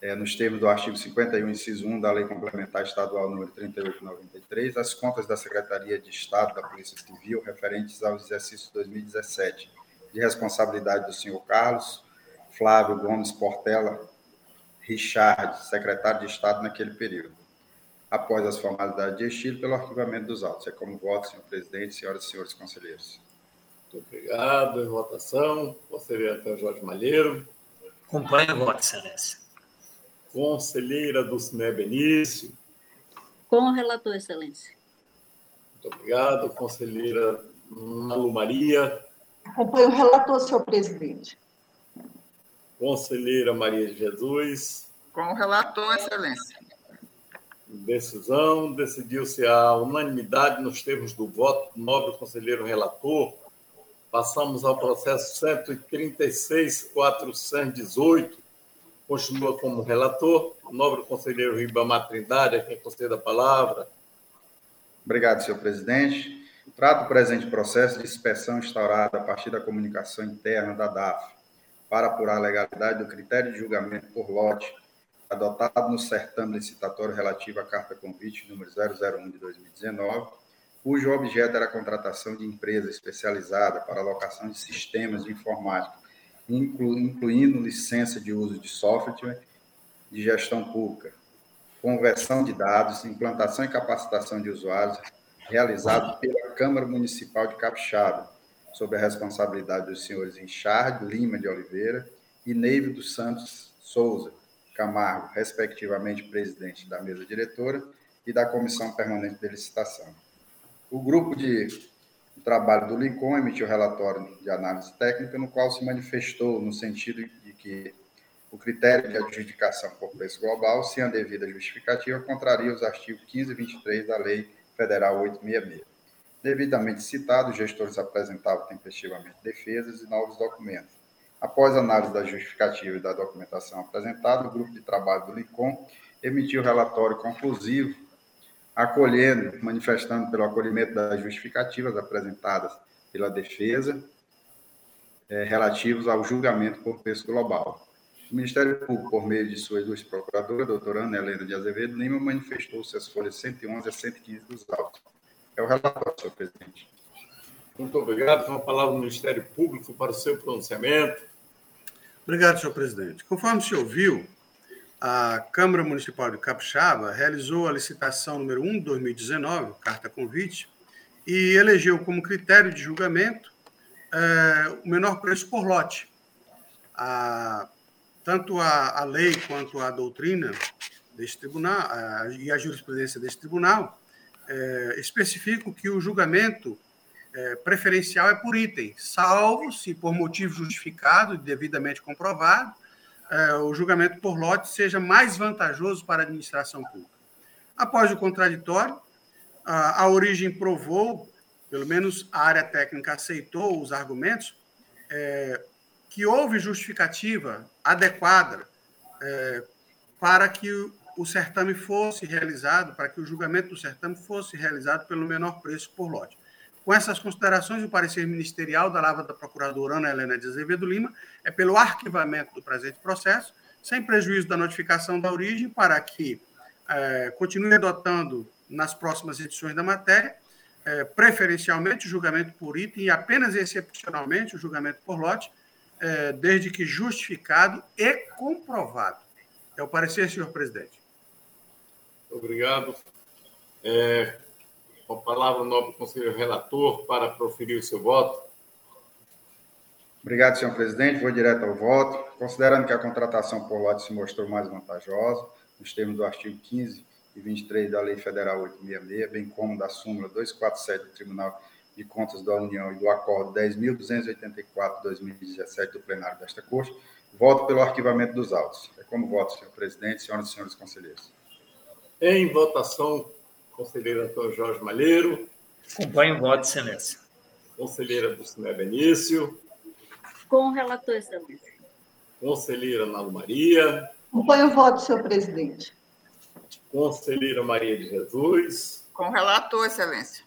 é, nos termos do artigo 51, inciso 1 da Lei Complementar Estadual número 3893, as contas da Secretaria de Estado da Polícia Civil referentes ao exercício 2017, de responsabilidade do senhor Carlos Flávio Gomes Portela Richard, secretário de Estado naquele período. Após as formalidades de estilo, pelo arquivamento dos autos. É como voto, senhor presidente, senhoras e senhores conselheiros.
Muito obrigado. Em votação, conselheiro Jorge Malheiro.
Acompanhe o voto, excelência.
Conselheira Dulcinea Benício.
Com o relator, excelência.
Muito obrigado. Conselheira Malu Maria.
Acompanhe o relator, senhor presidente.
Conselheira Maria de Jesus.
Com o relator, excelência.
Decisão. Decidiu-se a unanimidade nos termos do voto do nobre conselheiro relator. Passamos ao processo 136.418. Continua como relator. O nobre conselheiro Ribamar Trindade, a quem a palavra.
Obrigado, senhor presidente. Trato o presente processo de inspeção instaurada a partir da comunicação interna da DAF para apurar a legalidade do critério de julgamento por lote adotado no certame licitatório relativo à carta convite número 001 de 2019, cujo objeto era a contratação de empresa especializada para alocação de sistemas de informática, inclu, incluindo licença de uso de software de gestão pública, conversão de dados, implantação e capacitação de usuários, realizado pela Câmara Municipal de Capixaba, sob a responsabilidade dos senhores Richard Lima de Oliveira e Neive dos Santos Souza Camargo, respectivamente presidente da mesa diretora e da comissão permanente de licitação. O grupo de trabalho do Lincoln emitiu relatório de análise técnica, no qual se manifestou no sentido de que o critério de adjudicação por preço global, sem a devida justificativa, contraria os artigos 15 e 23 da Lei Federal 866. Devidamente citado, os gestores apresentavam tempestivamente defesas e novos documentos. Após análise da justificativa e da documentação apresentada, o grupo de trabalho do LICOM emitiu relatório conclusivo, acolhendo, manifestando pelo acolhimento das justificativas apresentadas pela defesa é, relativos ao julgamento por preço global. O Ministério Público, por meio de suas duas procuradoras, a doutora Ana Helena de Azevedo Lima, manifestou suas folhas 111 a 115 dos autos é o relatório, senhor presidente.
Muito obrigado. Com a palavra do Ministério Público para o seu pronunciamento.
Obrigado, senhor presidente. Conforme se ouviu, a Câmara Municipal de Capixaba realizou a licitação número 1 de 2019, carta convite, e elegeu como critério de julgamento é, o menor preço por lote. A, tanto a, a, lei quanto a doutrina deste tribunal a, e a jurisprudência deste tribunal é, especificam que o julgamento é, preferencial é por item, salvo se por motivo justificado e devidamente comprovado, é, o julgamento por lote seja mais vantajoso para a administração pública. Após o contraditório, a, a origem provou, pelo menos a área técnica aceitou os argumentos, é, que houve justificativa adequada é, para que o certame fosse realizado, para que o julgamento do certame fosse realizado pelo menor preço por lote. Com essas considerações, o parecer ministerial da Lava da Procuradora Ana Helena de Azevedo Lima é pelo arquivamento do presente processo, sem prejuízo da notificação da origem, para que é, continue adotando nas próximas edições da matéria, é, preferencialmente o julgamento por item e apenas excepcionalmente o julgamento por lote, é, desde que justificado e comprovado. É o parecer, senhor presidente.
Obrigado. É, com a palavra, o nobre conselheiro relator para proferir o seu voto.
Obrigado, senhor presidente. Vou direto ao voto. Considerando que a contratação por lote se mostrou mais vantajosa, nos termos do artigo 15 e 23 da Lei Federal 866, bem como da súmula 247 do Tribunal de Contas da União e do Acordo 10.284-2017 do plenário desta Corte, voto pelo arquivamento dos autos. É como voto, senhor presidente, senhoras e senhores conselheiros.
Em votação, conselheiro Antônio Jorge Malheiro.
Acompanhe o voto, excelência.
Conselheira Dulcinea Benício.
Com o relator, excelência.
Conselheira Malu Maria.
Acompanhe o voto, senhor presidente.
Conselheira Maria de Jesus.
Com o relator, excelência.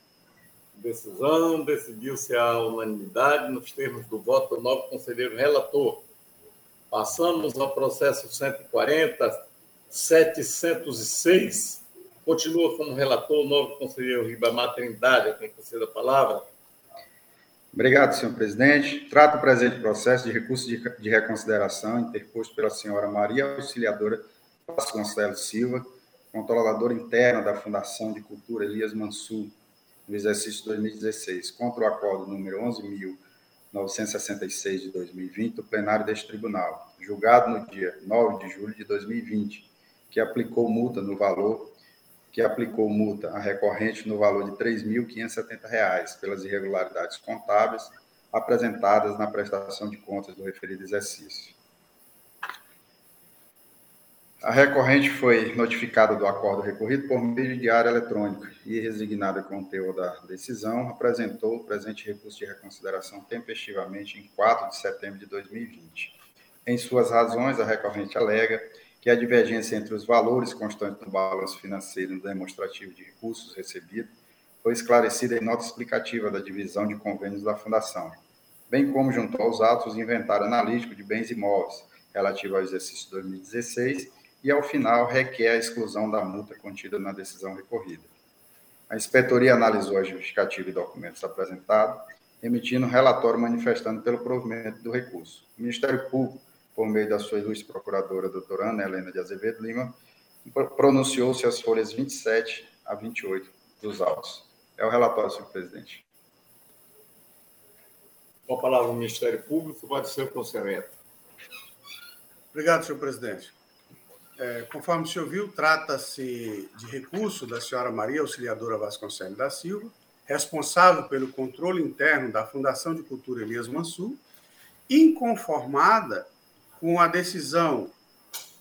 Decisão, decidiu-se a unanimidade nos termos do voto do novo conselheiro relator. Passamos ao processo 140, 706. Continua como relator o novo conselheiro Ribamar Trindade, a quem concede a palavra.
Obrigado, senhor presidente. Trato o presente processo de recurso de reconsideração interposto pela senhora Maria Auxiliadora Vasconcelos Silva, controladora interna da Fundação de Cultura Elias Mansur, no exercício 2016, contra o acordo número 11.966 de 2020 do plenário deste tribunal, julgado no dia 9 de julho de 2020, que aplicou multa no valor que aplicou multa a recorrente no valor de R$ 3.570 pelas irregularidades contábeis apresentadas na prestação de contas do referido exercício. A recorrente foi notificada do acordo recorrido por meio de diário eletrônico e, resignada com o teor da decisão, apresentou o presente recurso de reconsideração tempestivamente em 4 de setembro de 2020. Em suas razões, a recorrente alega que a divergência entre os valores constantes do balanço financeiro e no demonstrativo de recursos recebidos foi esclarecida em nota explicativa da divisão de convênios da Fundação, bem como junto aos atos inventário analítico de bens imóveis relativo ao exercício 2016 e, ao final, requer a exclusão da multa contida na decisão recorrida. A inspetoria analisou a justificativa e documentos apresentados, emitindo relatório manifestando pelo provimento do recurso. O Ministério Público, por meio da sua ilustre procuradora, doutora Ana Helena de Azevedo Lima, pronunciou-se as folhas 27 a 28 dos autos. É o relatório, senhor presidente.
Com a palavra o Ministério Público, pode ser o conselheiro.
Obrigado, senhor presidente. É, conforme o senhor viu, trata-se de recurso da senhora Maria Auxiliadora Vasconcelos da Silva, responsável pelo controle interno da Fundação de Cultura Elias Mansur, inconformada com a decisão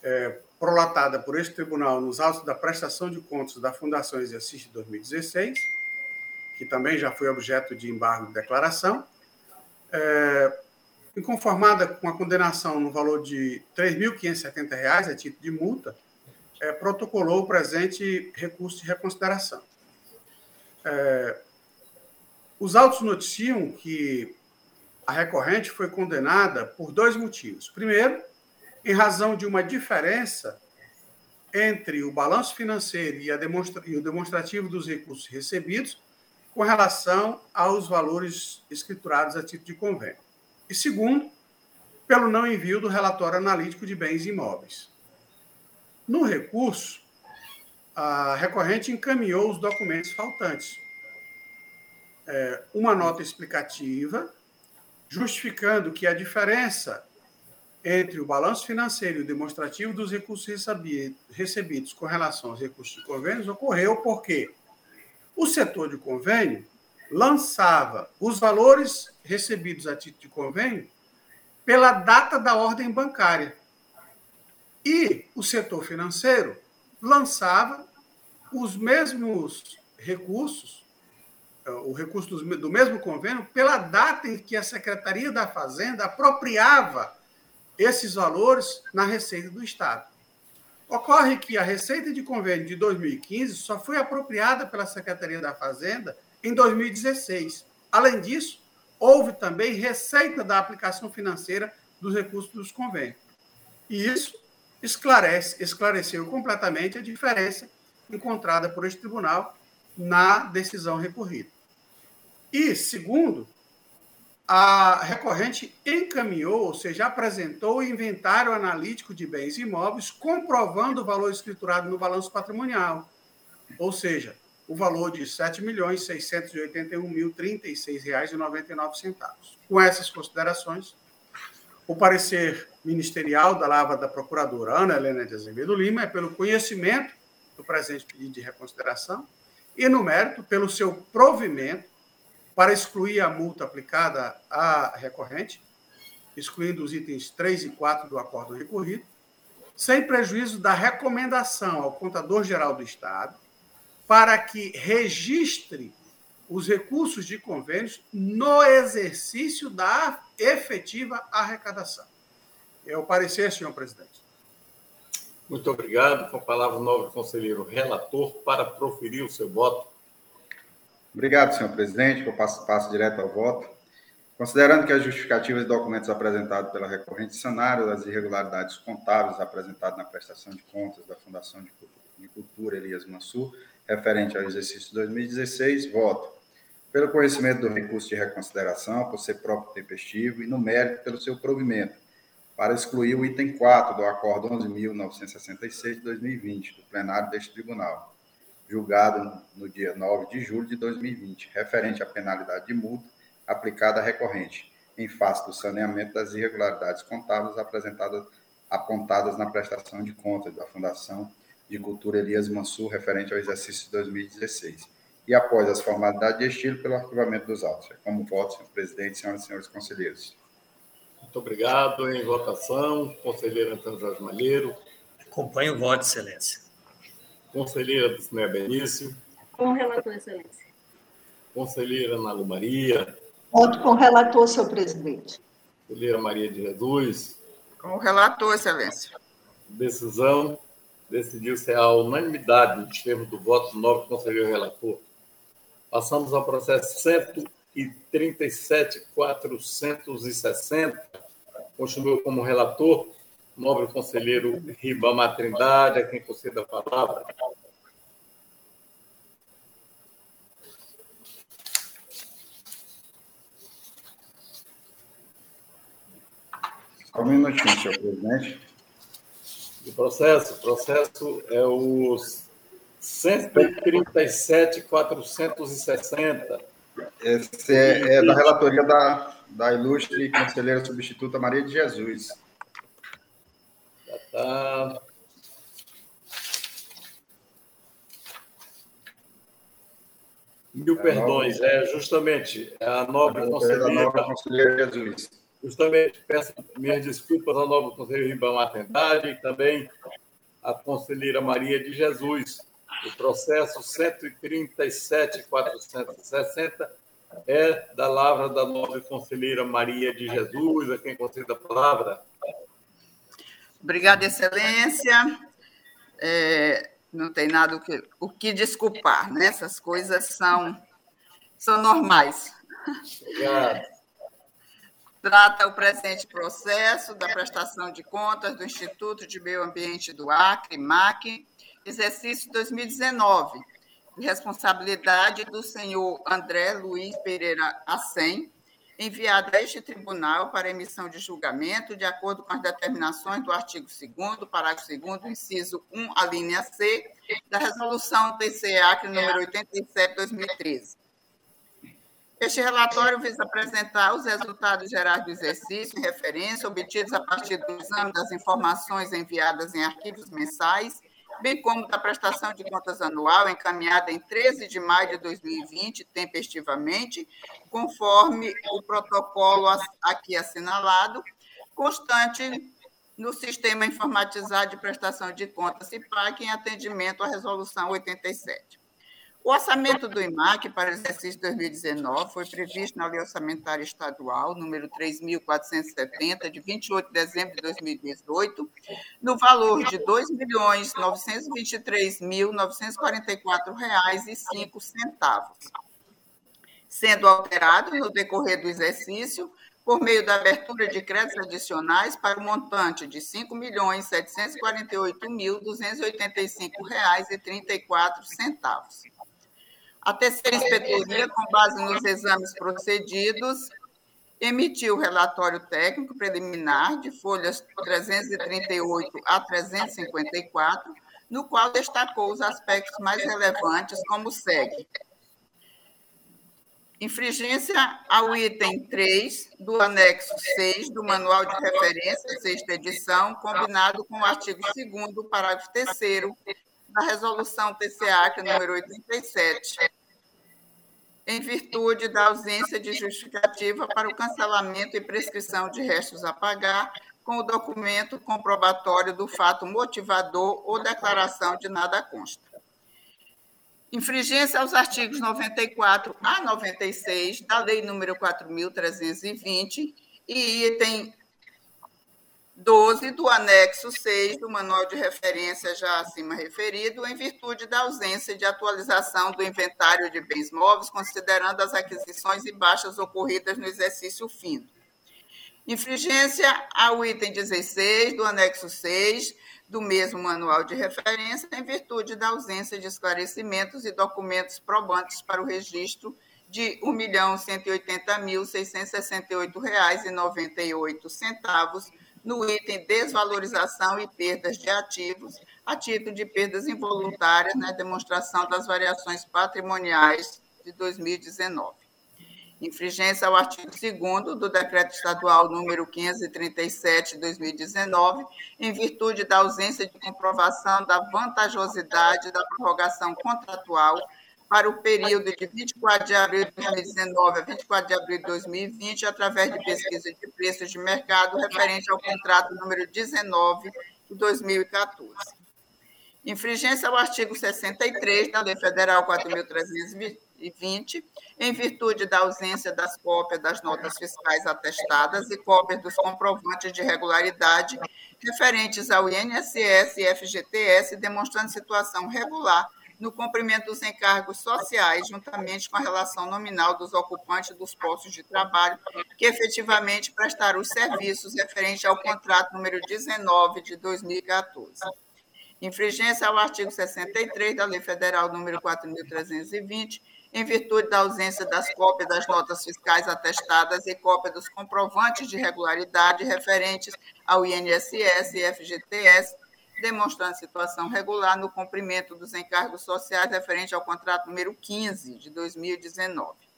é, prolatada por este tribunal nos autos da prestação de contas da Fundação Exercício 2016, que também já foi objeto de embargo de declaração, é, inconformada com a condenação no valor de R$ 3.570 a título de multa, é, protocolou o presente recurso de reconsideração. É, os autos noticiam que a recorrente foi condenada por dois motivos. Primeiro, em razão de uma diferença entre o balanço financeiro e, demonstra e o demonstrativo dos recursos recebidos com relação aos valores escriturados a título de convênio. E segundo, pelo não envio do relatório analítico de bens imóveis. No recurso, a recorrente encaminhou os documentos faltantes. É, uma nota explicativa, justificando que a diferença entre o balanço financeiro e o demonstrativo dos recursos recebidos com relação aos recursos de convênios ocorreu porque o setor de convênio lançava os valores recebidos a título de convênio pela data da ordem bancária. E o setor financeiro lançava os mesmos recursos, o recurso do mesmo convênio, pela data em que a Secretaria da Fazenda apropriava esses valores na Receita do Estado. Ocorre que a Receita de Convênio de 2015 só foi apropriada pela Secretaria da Fazenda em 2016. Além disso, houve também receita da aplicação financeira dos recursos dos convênios. E isso esclarece, esclareceu completamente a diferença encontrada por este tribunal na decisão recorrida. E, segundo, a recorrente encaminhou, ou seja, apresentou o inventário analítico de bens imóveis, comprovando o valor escriturado no balanço patrimonial. Ou seja, o valor de R$ 7.681.036,99. Com essas considerações, o parecer ministerial da Lava da Procuradora Ana Helena de Azevedo Lima é pelo conhecimento do presente pedido de reconsideração e, no mérito, pelo seu provimento para excluir a multa aplicada à recorrente, excluindo os itens 3 e 4 do acordo recorrido, sem prejuízo da recomendação ao Contador-Geral do Estado para que registre os recursos de convênios no exercício da efetiva arrecadação. É o parecer, senhor presidente.
Muito obrigado. Com a palavra o novo conselheiro relator para proferir o seu voto.
Obrigado, senhor presidente. Eu passo, passo direto ao voto. Considerando que as justificativas e documentos apresentados pela recorrente sanam das irregularidades contábeis apresentadas na prestação de contas da Fundação de Cultura Elias Mansur, referente ao exercício 2016, voto pelo conhecimento do recurso de reconsideração, por ser próprio tempestivo, e no mérito pelo seu provimento, para excluir o item 4 do Acordo 11.966 de 2020, do plenário deste tribunal, julgado no dia 9 de julho de 2020, referente à penalidade de multa aplicada à recorrente, em face do saneamento das irregularidades contábeis apresentadas, apontadas na prestação de contas da Fundação de Cultura Elias Mansur, referente ao exercício de 2016. E após as formalidades de estilo, pelo arquivamento dos autos. É como voto, senhor presidente, senhoras e senhores conselheiros.
Muito obrigado. Em votação, conselheiro Antônio Jorge Malheiro.
Acompanho o voto, excelência.
Conselheira Dulcinea Benício.
Com relator, excelência.
Conselheira Ana Lu Maria.
Voto com o relator, senhor presidente.
Conselheira Maria de Jesus.
Com o relator, excelência.
Decisão. Decidiu-se a unanimidade nos termos do voto do novo conselheiro relator. Passamos ao processo 137.460. Continua como relator nobre conselheiro Ribamar Trindade, a quem conceda a palavra.
Só um minutinho, senhor presidente.
O processo, o processo é o 137.460.
Esse é, é, da relatoria da, da ilustre conselheira substituta Maria de Jesus.
Está. Mil é perdões, é justamente a nobre conselheira. Justamente, peço minhas desculpas ao novo conselheiro Ribamar Trindade e também à conselheira Maria de Jesus. O processo 137.460 é da lavra da nobre conselheira Maria de Jesus, a quem concede a palavra.
Obrigada, Excelência. É, não tem nada o que, o que desculpar, né? Essas coisas são, são normais.
Obrigado
trata o presente processo da prestação de contas do Instituto de Meio Ambiente do Acre, MAC, exercício 2019, de responsabilidade do senhor André Luiz Pereira Assem, enviado a este tribunal para emissão de julgamento, de acordo com as determinações do artigo 2 parágrafo 2 inciso 1, a linha C, da resolução TCA, número 87, 2013 este relatório visa apresentar os resultados gerais do exercício em referência obtidos a partir do exame das informações enviadas em arquivos mensais, bem como da prestação de contas anual encaminhada em 13 de maio de 2020, tempestivamente, conforme o protocolo aqui assinalado, constante no Sistema Informatizado de Prestação de Contas CIPAC em atendimento à Resolução 87. O orçamento do IMAC para o exercício 2019 foi previsto na Lei Orçamentária Estadual, número 3.470, de 28 de dezembro de 2018, no valor de R$ 2.923.944,05, sendo alterado no decorrer do exercício por meio da abertura de créditos adicionais para o montante de R$ 5.748.285,34. A terceira inspetoria, com base nos exames procedidos, emitiu relatório técnico preliminar de folhas 338 a 354, no qual destacou os aspectos mais relevantes, como segue. Infringência ao item 3 do anexo 6 do Manual de Referência, sexta edição, combinado com o artigo 2 parágrafo 3 da Resolução TCA, que é número 87, em virtude da ausência de justificativa para o cancelamento e prescrição de restos a pagar, com o documento comprobatório do fato motivador ou declaração de nada consta. Infringência aos artigos 94 a 96 da Lei nº 4.320 e item 12 do anexo 6 do manual de referência já acima referido, em virtude da ausência de atualização do inventário de bens móveis, considerando as aquisições e baixas ocorridas no exercício fino. Infringência ao item 16 do anexo 6 do mesmo manual de referência, em virtude da ausência de esclarecimentos e documentos probantes para o registro de R$ 1.180.668,98 no item desvalorização e perdas de ativos, a título de perdas involuntárias na demonstração das variações patrimoniais de 2019. Infringência ao artigo 2 do Decreto Estadual número 537 de 2019, em virtude da ausência de comprovação da vantajosidade da prorrogação contratual para o período de 24 de abril de 2019 a 24 de abril de 2020, através de pesquisa de preços de mercado referente ao contrato número 19 de 2014. Infringência ao artigo 63 da Lei Federal 4.320, em virtude da ausência das cópias das notas fiscais atestadas e cópias dos comprovantes de regularidade referentes ao INSS e FGTS, demonstrando situação regular no cumprimento dos encargos sociais, juntamente com a relação nominal dos ocupantes dos postos de trabalho que efetivamente prestaram os serviços referente ao contrato número 19 de 2014. Infringência ao artigo 63 da Lei Federal número 4.320, em virtude da ausência das cópias das notas fiscais atestadas e cópia dos comprovantes de regularidade referentes ao INSS e FGTS, demonstrando situação regular no cumprimento dos encargos sociais referente ao contrato número 15 de 2019.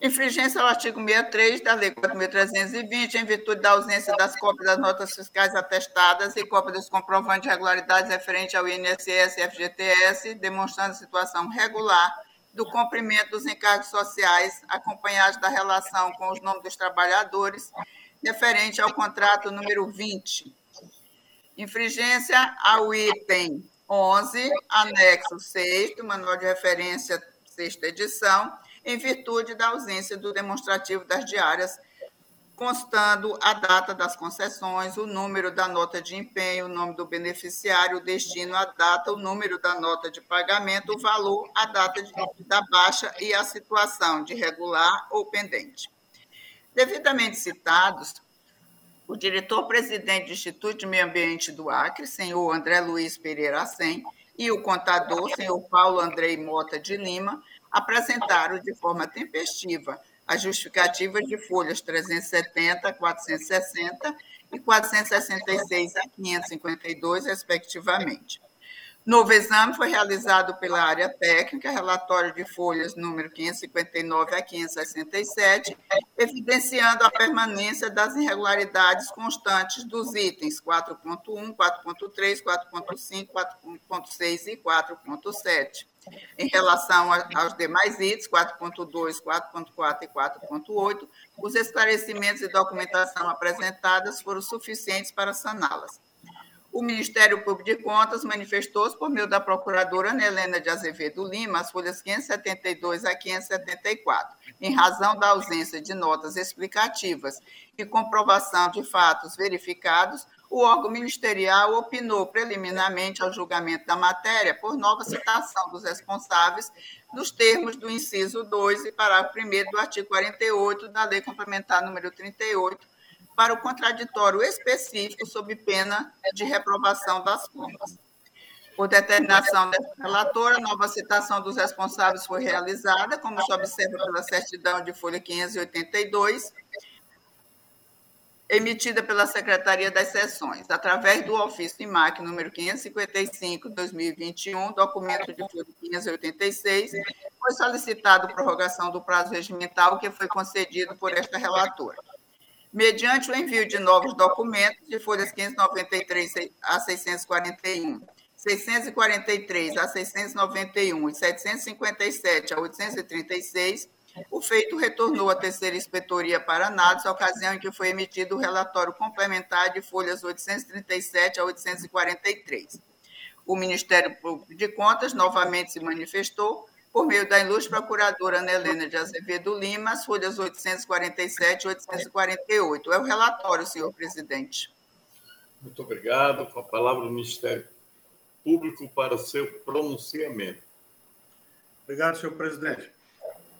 Infringência ao artigo 63 da Lei 4.320, em virtude da ausência das cópias das notas fiscais atestadas e cópia dos comprovantes de regularidades referente ao INSS e FGTS, demonstrando situação regular do cumprimento dos encargos sociais, acompanhados da relação com os nomes dos trabalhadores, referente ao contrato número 20 Infringência ao item 11, anexo 6 do Manual de Referência, sexta edição, em virtude da ausência do demonstrativo das diárias, constando a data das concessões, o número da nota de empenho, o nome do beneficiário, o destino, a data, o número da nota de pagamento, o valor, a data de, da baixa e a situação de regular ou pendente. Devidamente citados, o diretor-presidente do Instituto de Meio Ambiente do Acre, senhor André Luiz Pereira Assem, e o contador, senhor Paulo Andrei Mota de Lima, apresentaram de forma tempestiva as justificativas de folhas 370, 460 e 466 a 552, respectivamente. Novo exame foi realizado pela área técnica, relatório de folhas número 559 a 567, evidenciando a permanência das irregularidades constantes dos itens 4.1, 4.3, 4.5, 4.6 e 4.7. Em relação aos demais itens, 4.2, 4.4 e 4.8, os esclarecimentos e documentação apresentadas foram suficientes para saná-las o Ministério Público de Contas manifestou-se por meio da procuradora Ana Helena de Azevedo Lima, as folhas 572 a 574, em razão da ausência de notas explicativas e comprovação de fatos verificados, o órgão ministerial opinou preliminarmente ao julgamento da matéria por nova citação dos responsáveis nos termos do inciso 2 e parágrafo 1 do artigo 48 da Lei Complementar número 38, para o contraditório específico sob pena de reprovação das contas. Por determinação da relatora, nova citação dos responsáveis foi realizada, como se observa pela certidão de folha 582, emitida pela Secretaria das Seções, através do ofício IMAC número 555, 2021, documento de folha 586, foi solicitado prorrogação do prazo regimental que foi concedido por esta relatora mediante o envio de novos documentos de folhas 593 a 641, 643 a 691 e 757 a 836, o feito retornou à terceira inspetoria para análise, ocasião em que foi emitido o relatório complementar de folhas 837 a 843. O Ministério Público de Contas novamente se manifestou por meio da ilustre procuradora Ana Helena de Azevedo Lima, as folhas 847 e 848. É o relatório, senhor presidente.
Muito obrigado. Com a palavra do Ministério Público para o seu pronunciamento.
Obrigado, senhor presidente.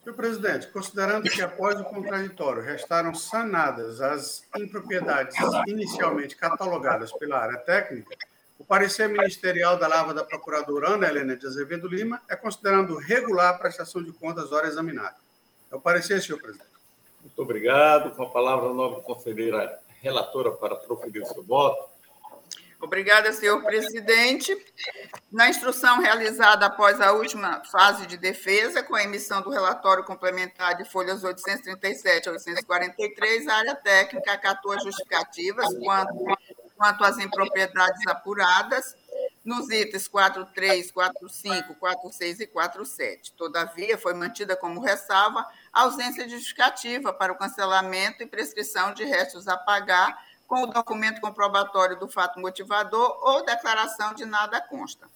Senhor presidente, considerando que após o contraditório restaram sanadas as impropriedades inicialmente catalogadas pela área técnica, o parecer ministerial da lava da procuradora Ana Helena de Azevedo Lima é considerando regular a prestação de contas hora examinada. É o parecer, senhor presidente.
Muito obrigado. Com a palavra, a nova conselheira relatora para proferir o seu voto.
Obrigada, senhor presidente. Na instrução realizada após a última fase de defesa, com a emissão do relatório complementar de folhas 837 a 843, a área técnica acatou as justificativas quanto, quanto às impropriedades apuradas nos itens 43, 45, 46 e 47. Todavia, foi mantida como ressalva a ausência justificativa para o cancelamento e prescrição de restos a pagar com o documento comprobatório do fato motivador ou declaração de nada consta.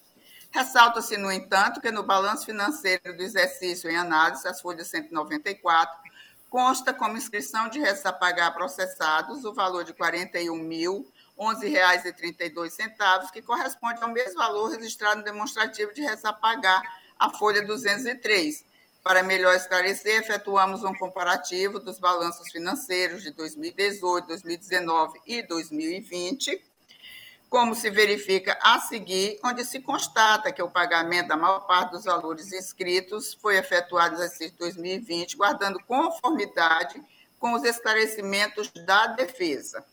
Ressalta-se, no entanto, que no balanço financeiro do exercício em análise, as folhas 194, consta como inscrição de restos a pagar processados o valor de R$ 41.011,32, que corresponde ao mesmo valor registrado no demonstrativo de restos a pagar, a folha 203, para melhor esclarecer, efetuamos um comparativo dos balanços financeiros de 2018, 2019 e 2020, como se verifica a seguir, onde se constata que o pagamento da maior parte dos valores inscritos foi efetuado no exercício 2020, guardando conformidade com os esclarecimentos da defesa.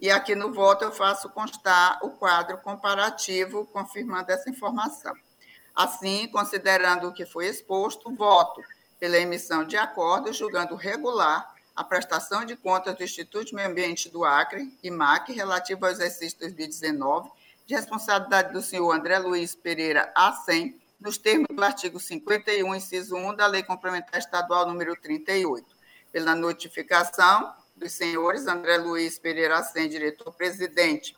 E aqui no voto eu faço constar o quadro comparativo, confirmando essa informação. Assim, considerando o que foi exposto, voto pela emissão de acordo julgando regular a prestação de contas do Instituto de Meio Ambiente do Acre, IMAC, relativo ao exercício 2019, de responsabilidade do senhor André Luiz Pereira A100, nos termos do artigo 51, inciso 1 da Lei Complementar Estadual número 38, pela notificação dos senhores André Luiz Pereira A100, diretor-presidente,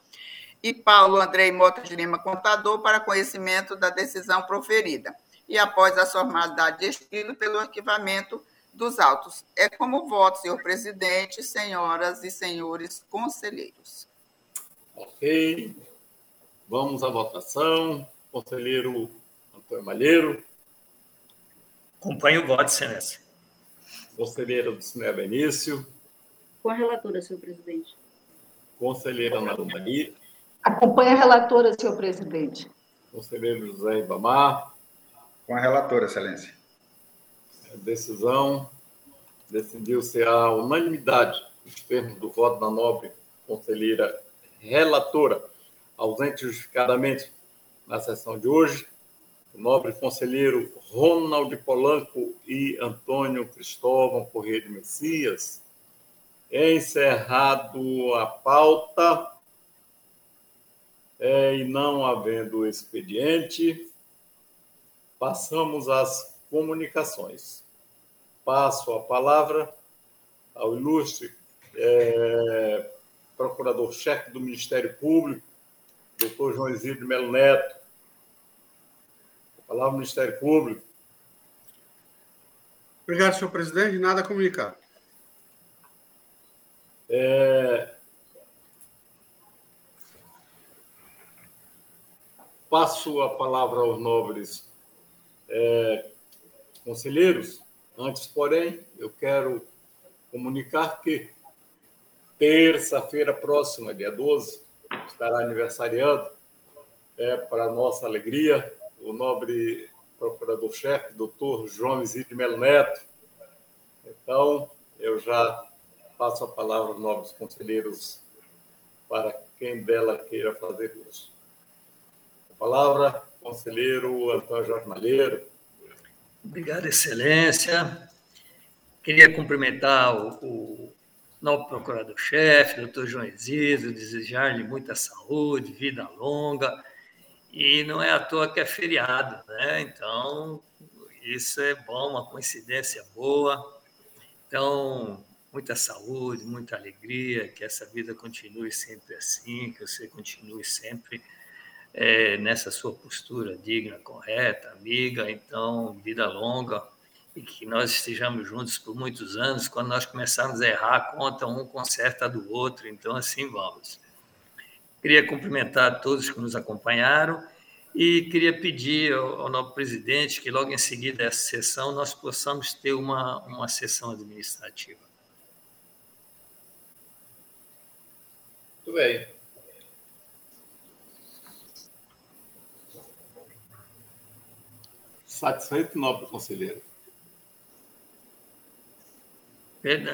e Paulo Andrei Mota de Lima, contador, para conhecimento da decisão proferida. E após a formalidade de estilo, pelo arquivamento dos autos. É como voto, senhor presidente, senhoras e senhores conselheiros.
Ok. Vamos à votação. Conselheiro Antônio Malheiro.
Acompanho o voto, excelência.
Conselheiro do Cinema Benício.
Com a relatora, senhor presidente.
Conselheira Ana Maria.
Acompanhe a relatora, senhor presidente.
Conselheiro José Ibamar.
Com a relatora, excelência.
A decisão decidiu-se a unanimidade nos termos do voto da nobre conselheira relatora, ausente justificadamente na sessão de hoje, o nobre conselheiro Ronald Polanco e Antônio Cristóvão Corrêa de Messias. Encerrado a pauta, é, e não havendo expediente, passamos às comunicações. Passo a palavra ao ilustre é, procurador-chefe do Ministério Público, doutor João Isidro Melo Neto. A palavra do Ministério Público.
Obrigado, senhor presidente. Nada a comunicar.
É, Passo a palavra aos nobres é, conselheiros. Antes, porém, eu quero comunicar que terça-feira próxima, dia 12, estará aniversariando, é, para nossa alegria, o nobre procurador-chefe, doutor João Isidro Melo Neto. Então, eu já passo a palavra aos nobres conselheiros para quem dela queira fazer uso palavra, conselheiro Antônio Jorge Malheiro.
Obrigado, Excelência. Queria cumprimentar o, o novo procurador-chefe, doutor João Isidro, desejar-lhe muita saúde, vida longa. E não é à toa que é feriado, né? Então, isso é bom, uma coincidência boa. Então, muita saúde, muita alegria, que essa vida continue sempre assim, que você continue sempre é, nessa sua postura digna, correta, amiga. Então, vida longa e que nós estejamos juntos por muitos anos. Quando nós começarmos a errar, conta um conserta do outro. Então, assim vamos. Queria cumprimentar todos que nos acompanharam e queria pedir ao, novo presidente que logo em seguida dessa sessão nós possamos ter uma, uma sessão administrativa.
Muito bem. Satisfeito, nobre conselheiro?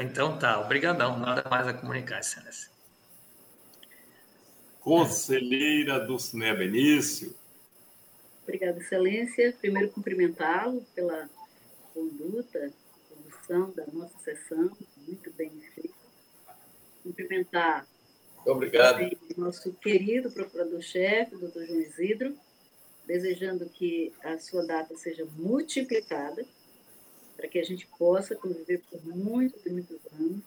Então tá, obrigadão, nada mais a comunicar, excelência.
Conselheira do Ciné Benício.
Obrigada, excelência. Primeiro, cumprimentá-lo pela conduta, condução da nossa sessão, muito bem feita. Cumprimentar
Obrigado.
nosso querido procurador-chefe, doutor João Isidro, desejando que a sua data seja multiplicada, para que a gente possa conviver por muitos e muitos anos,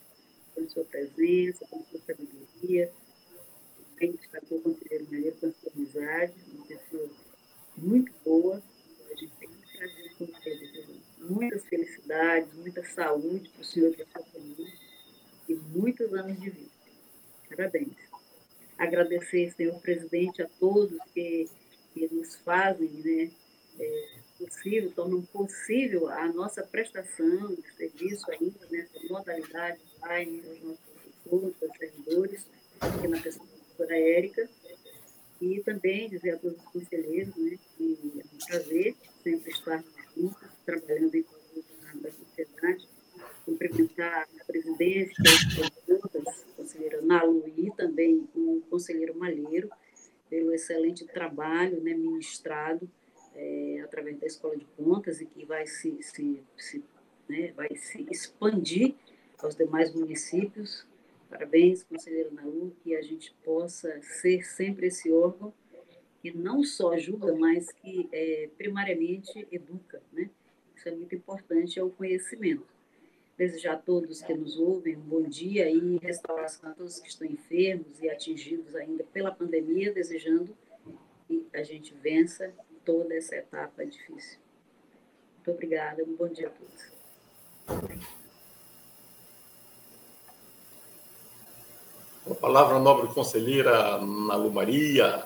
com sua presença, com sua sabedoria, bem destacou o conselheiro Maria com a sua amizade, uma pessoa muito boa, a gente tem que trazer com ele. Muitas felicidades, muita saúde para o senhor e para a sua família e muitos anos de vida. Parabéns. Agradecer, senhor presidente, a todos que, que nos fazem né, é, possível, tornam possível a nossa prestação de serviço ainda nessa modalidade online aos nossos aos servidores, aqui na pessoa da professora Érica, e também dizer a todos os conselheiros né, que é um prazer sempre estar juntos, trabalhando em prol da sociedade, cumprimentar a presidência, a conselheira Nalu e também o conselheiro Malheiro, pelo excelente trabalho né, ministrado é, através da Escola de Contas e que vai se, se, se né, vai se expandir aos demais municípios Parabéns, conselheiro Naú, que a gente possa ser sempre esse órgão que não só julga, mas que é, primariamente educa, né? Isso é muito importante, é o conhecimento. Desejar a todos que nos ouvem um bom dia e restauração a todos que estão enfermos e atingidos ainda pela pandemia, desejando que a gente vença toda essa etapa difícil. Muito obrigada, um bom dia a todos.
A palavra nobre conselheira Nalu Maria.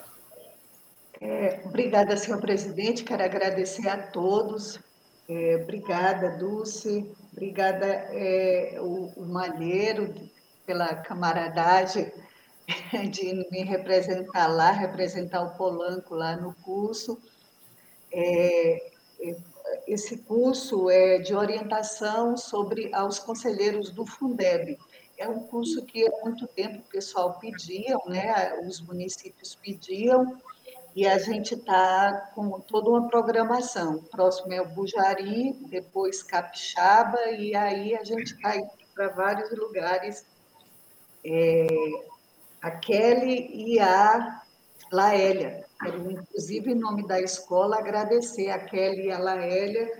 É, obrigada, senhor presidente. Quero agradecer a todos. É, obrigada, Dulce. Obrigada, é, o, o Malheiro, pela camaradagem de me representar lá, representar o Polanco lá no curso. É, é esse curso é de orientação sobre aos conselheiros do Fundeb é um curso que há muito tempo o pessoal pediam, né? os municípios pediam, e a gente está com toda uma programação. O próximo é o Bujari, depois Capixaba, e aí a gente está indo para vários lugares. É, a Kelly e a Laélia. Quero, inclusive, em nome da escola, agradecer a Kelly e a Laélia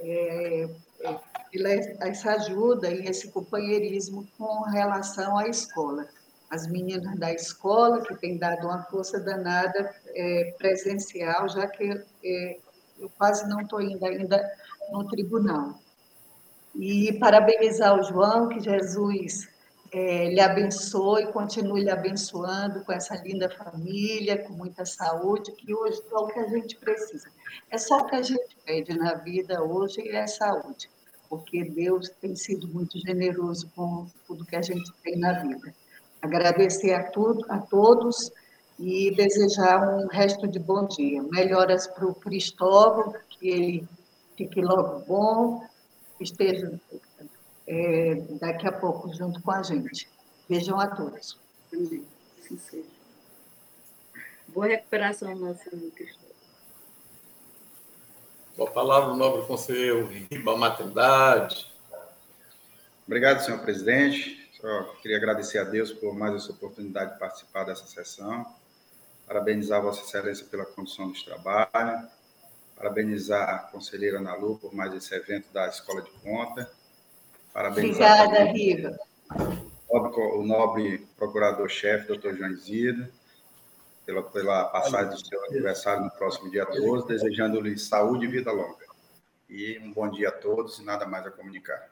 é, é, pela essa ajuda e esse companheirismo com relação à escola. As meninas da escola, que têm dado uma força danada é, presencial, já que é, eu quase não estou indo ainda no tribunal. E parabenizar o João, que Jesus é, lhe abençoe, continue lhe abençoando com essa linda família, com muita saúde, que hoje é o que a gente precisa. É só o que a gente pede na vida hoje é saúde porque Deus tem sido muito generoso com tudo que a gente tem na vida. Agradecer a, tudo, a todos e desejar um resto de bom dia. Melhoras para o Cristóvão, que ele fique logo bom, esteja é, daqui a pouco junto com a gente. Beijão a todos.
Amém. Seja. Boa recuperação, nosso Cristóvão.
Com a palavra, o nobre conselheiro Riba Maternidade.
Obrigado, senhor presidente. Só queria agradecer a Deus por mais essa oportunidade de participar dessa sessão. Parabenizar Vossa Excelência pela condição dos trabalhos. Parabenizar a conselheira Nalu por mais esse evento da Escola de Conta.
Parabenizar Obrigada, Riva.
O nobre procurador-chefe, doutor João Isidro. pela, pela passagem do seu aniversário no próximo dia 12, desejando-lhe saúde e vida longa. E um bom dia a todos e nada mais a comunicar.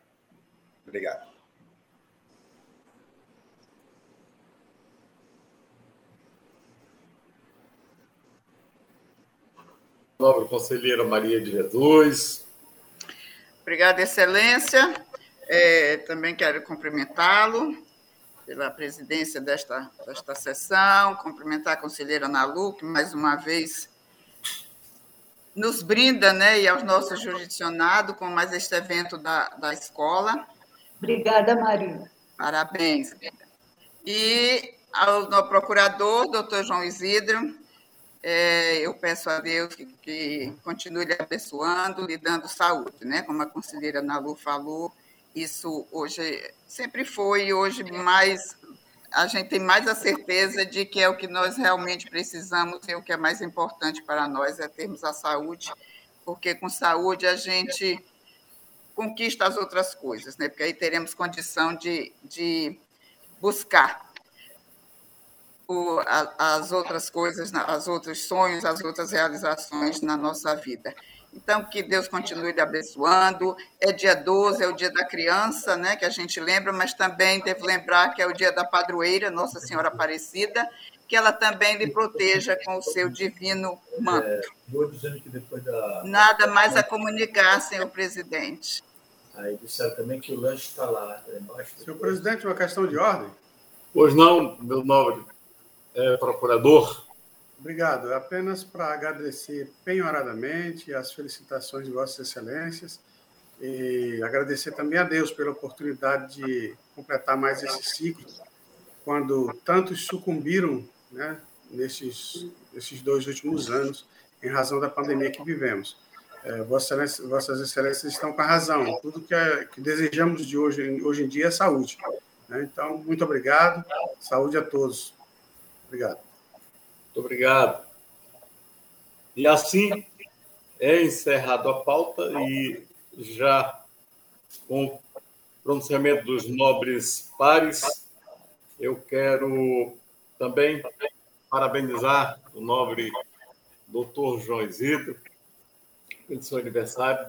Obrigado.
Nobre conselheira Maria de Jesus.
Obrigada, Excelência. É, também quero cumprimentá-lo pela presidência desta, desta sessão, cumprimentar a conselheira Nalu, que mais uma vez nos brinda, né, e aos nossos jurisdicionados com mais este evento da, da escola.
Obrigada, Maria.
Parabéns. E ao, ao procurador, doutor João Isidro, é, eu peço a Deus que, que, continue lhe abençoando, lhe dando saúde, né? Como a conselheira Nalu falou, isso hoje sempre foi, e hoje mais a gente tem mais a certeza de que é o que nós realmente precisamos e o que é mais importante para nós é termos a saúde, porque com saúde a gente conquista as outras coisas, né? Porque aí teremos condição de, de buscar o, a, as outras coisas, os outros sonhos, as outras realizações na nossa vida. Então, que Deus continue lhe abençoando. É dia 12, é o dia da criança, né, que a gente lembra, mas também devo lembrar que é o dia da padroeira, Nossa Senhora Aparecida, que ela também lhe proteja com o seu divino manto. É, vou dizendo que depois da. Nada mais a comunicar, senhor presidente.
Aí disseram também que o lanche está lá
embaixo. Senhor presidente, uma questão de ordem?
Pois não, meu nobre é, procurador.
Obrigado. Apenas para agradecer penhoradamente as felicitações de Vossas Excelências e agradecer também a Deus pela oportunidade de completar mais esse ciclo, quando tantos sucumbiram né, nesses, nesses dois últimos anos, em razão da pandemia que vivemos. É, Vossas, Vossas Excelências estão com a razão. Tudo que, é, que desejamos de hoje, hoje em dia é saúde. Né? Então, muito obrigado. Saúde a todos. Obrigado.
Muito obrigado. E assim é encerrado a pauta e já com o pronunciamento dos nobres pares, eu quero também parabenizar o nobre doutor João Isidro pelo seu aniversário.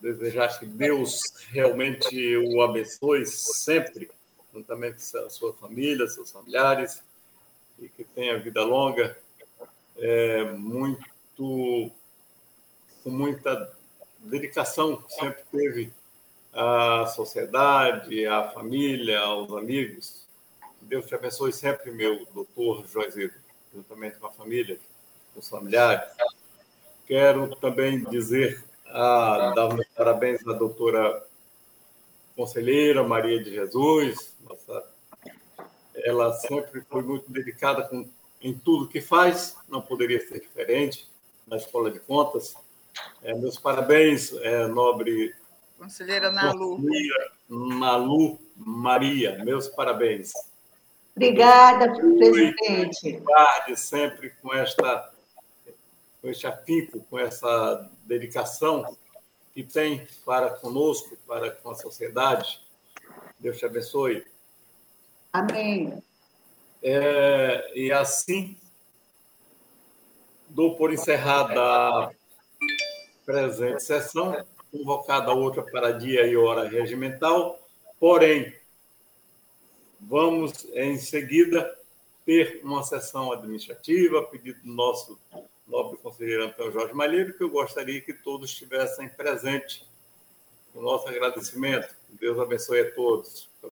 Desejar que Deus realmente o abençoe sempre, juntamente com a sua família, seus familiares, e que tenha vida longa, é, muito, com muita dedicação sempre teve à sociedade, à família, aos amigos. Deus te abençoe sempre, meu doutor Joazeiro, juntamente com a família, com os familiares. Quero também dizer, a, dar meus parabéns à doutora conselheira Maria de Jesus, nossa ela sempre foi muito dedicada com, em tudo que faz, não poderia ser diferente na Escola de Contas. É, meus parabéns, é, nobre
conselheira Nalu.
Nalu Maria, meus parabéns.
Obrigada, presidente.
Guarde sempre com esta com este afinco, com essa dedicação que tem para conosco, para com a sociedade. Deus te abençoe.
Amém.
É, e assim, dou por encerrada a presente sessão, convocada outra para dia e hora regimental, porém, vamos em seguida ter uma sessão administrativa, pedido do nosso nobre conselheiro Antônio Jorge Malheiro, que eu gostaria que todos estivessem presentes. O nosso agradecimento. Deus abençoe a todos.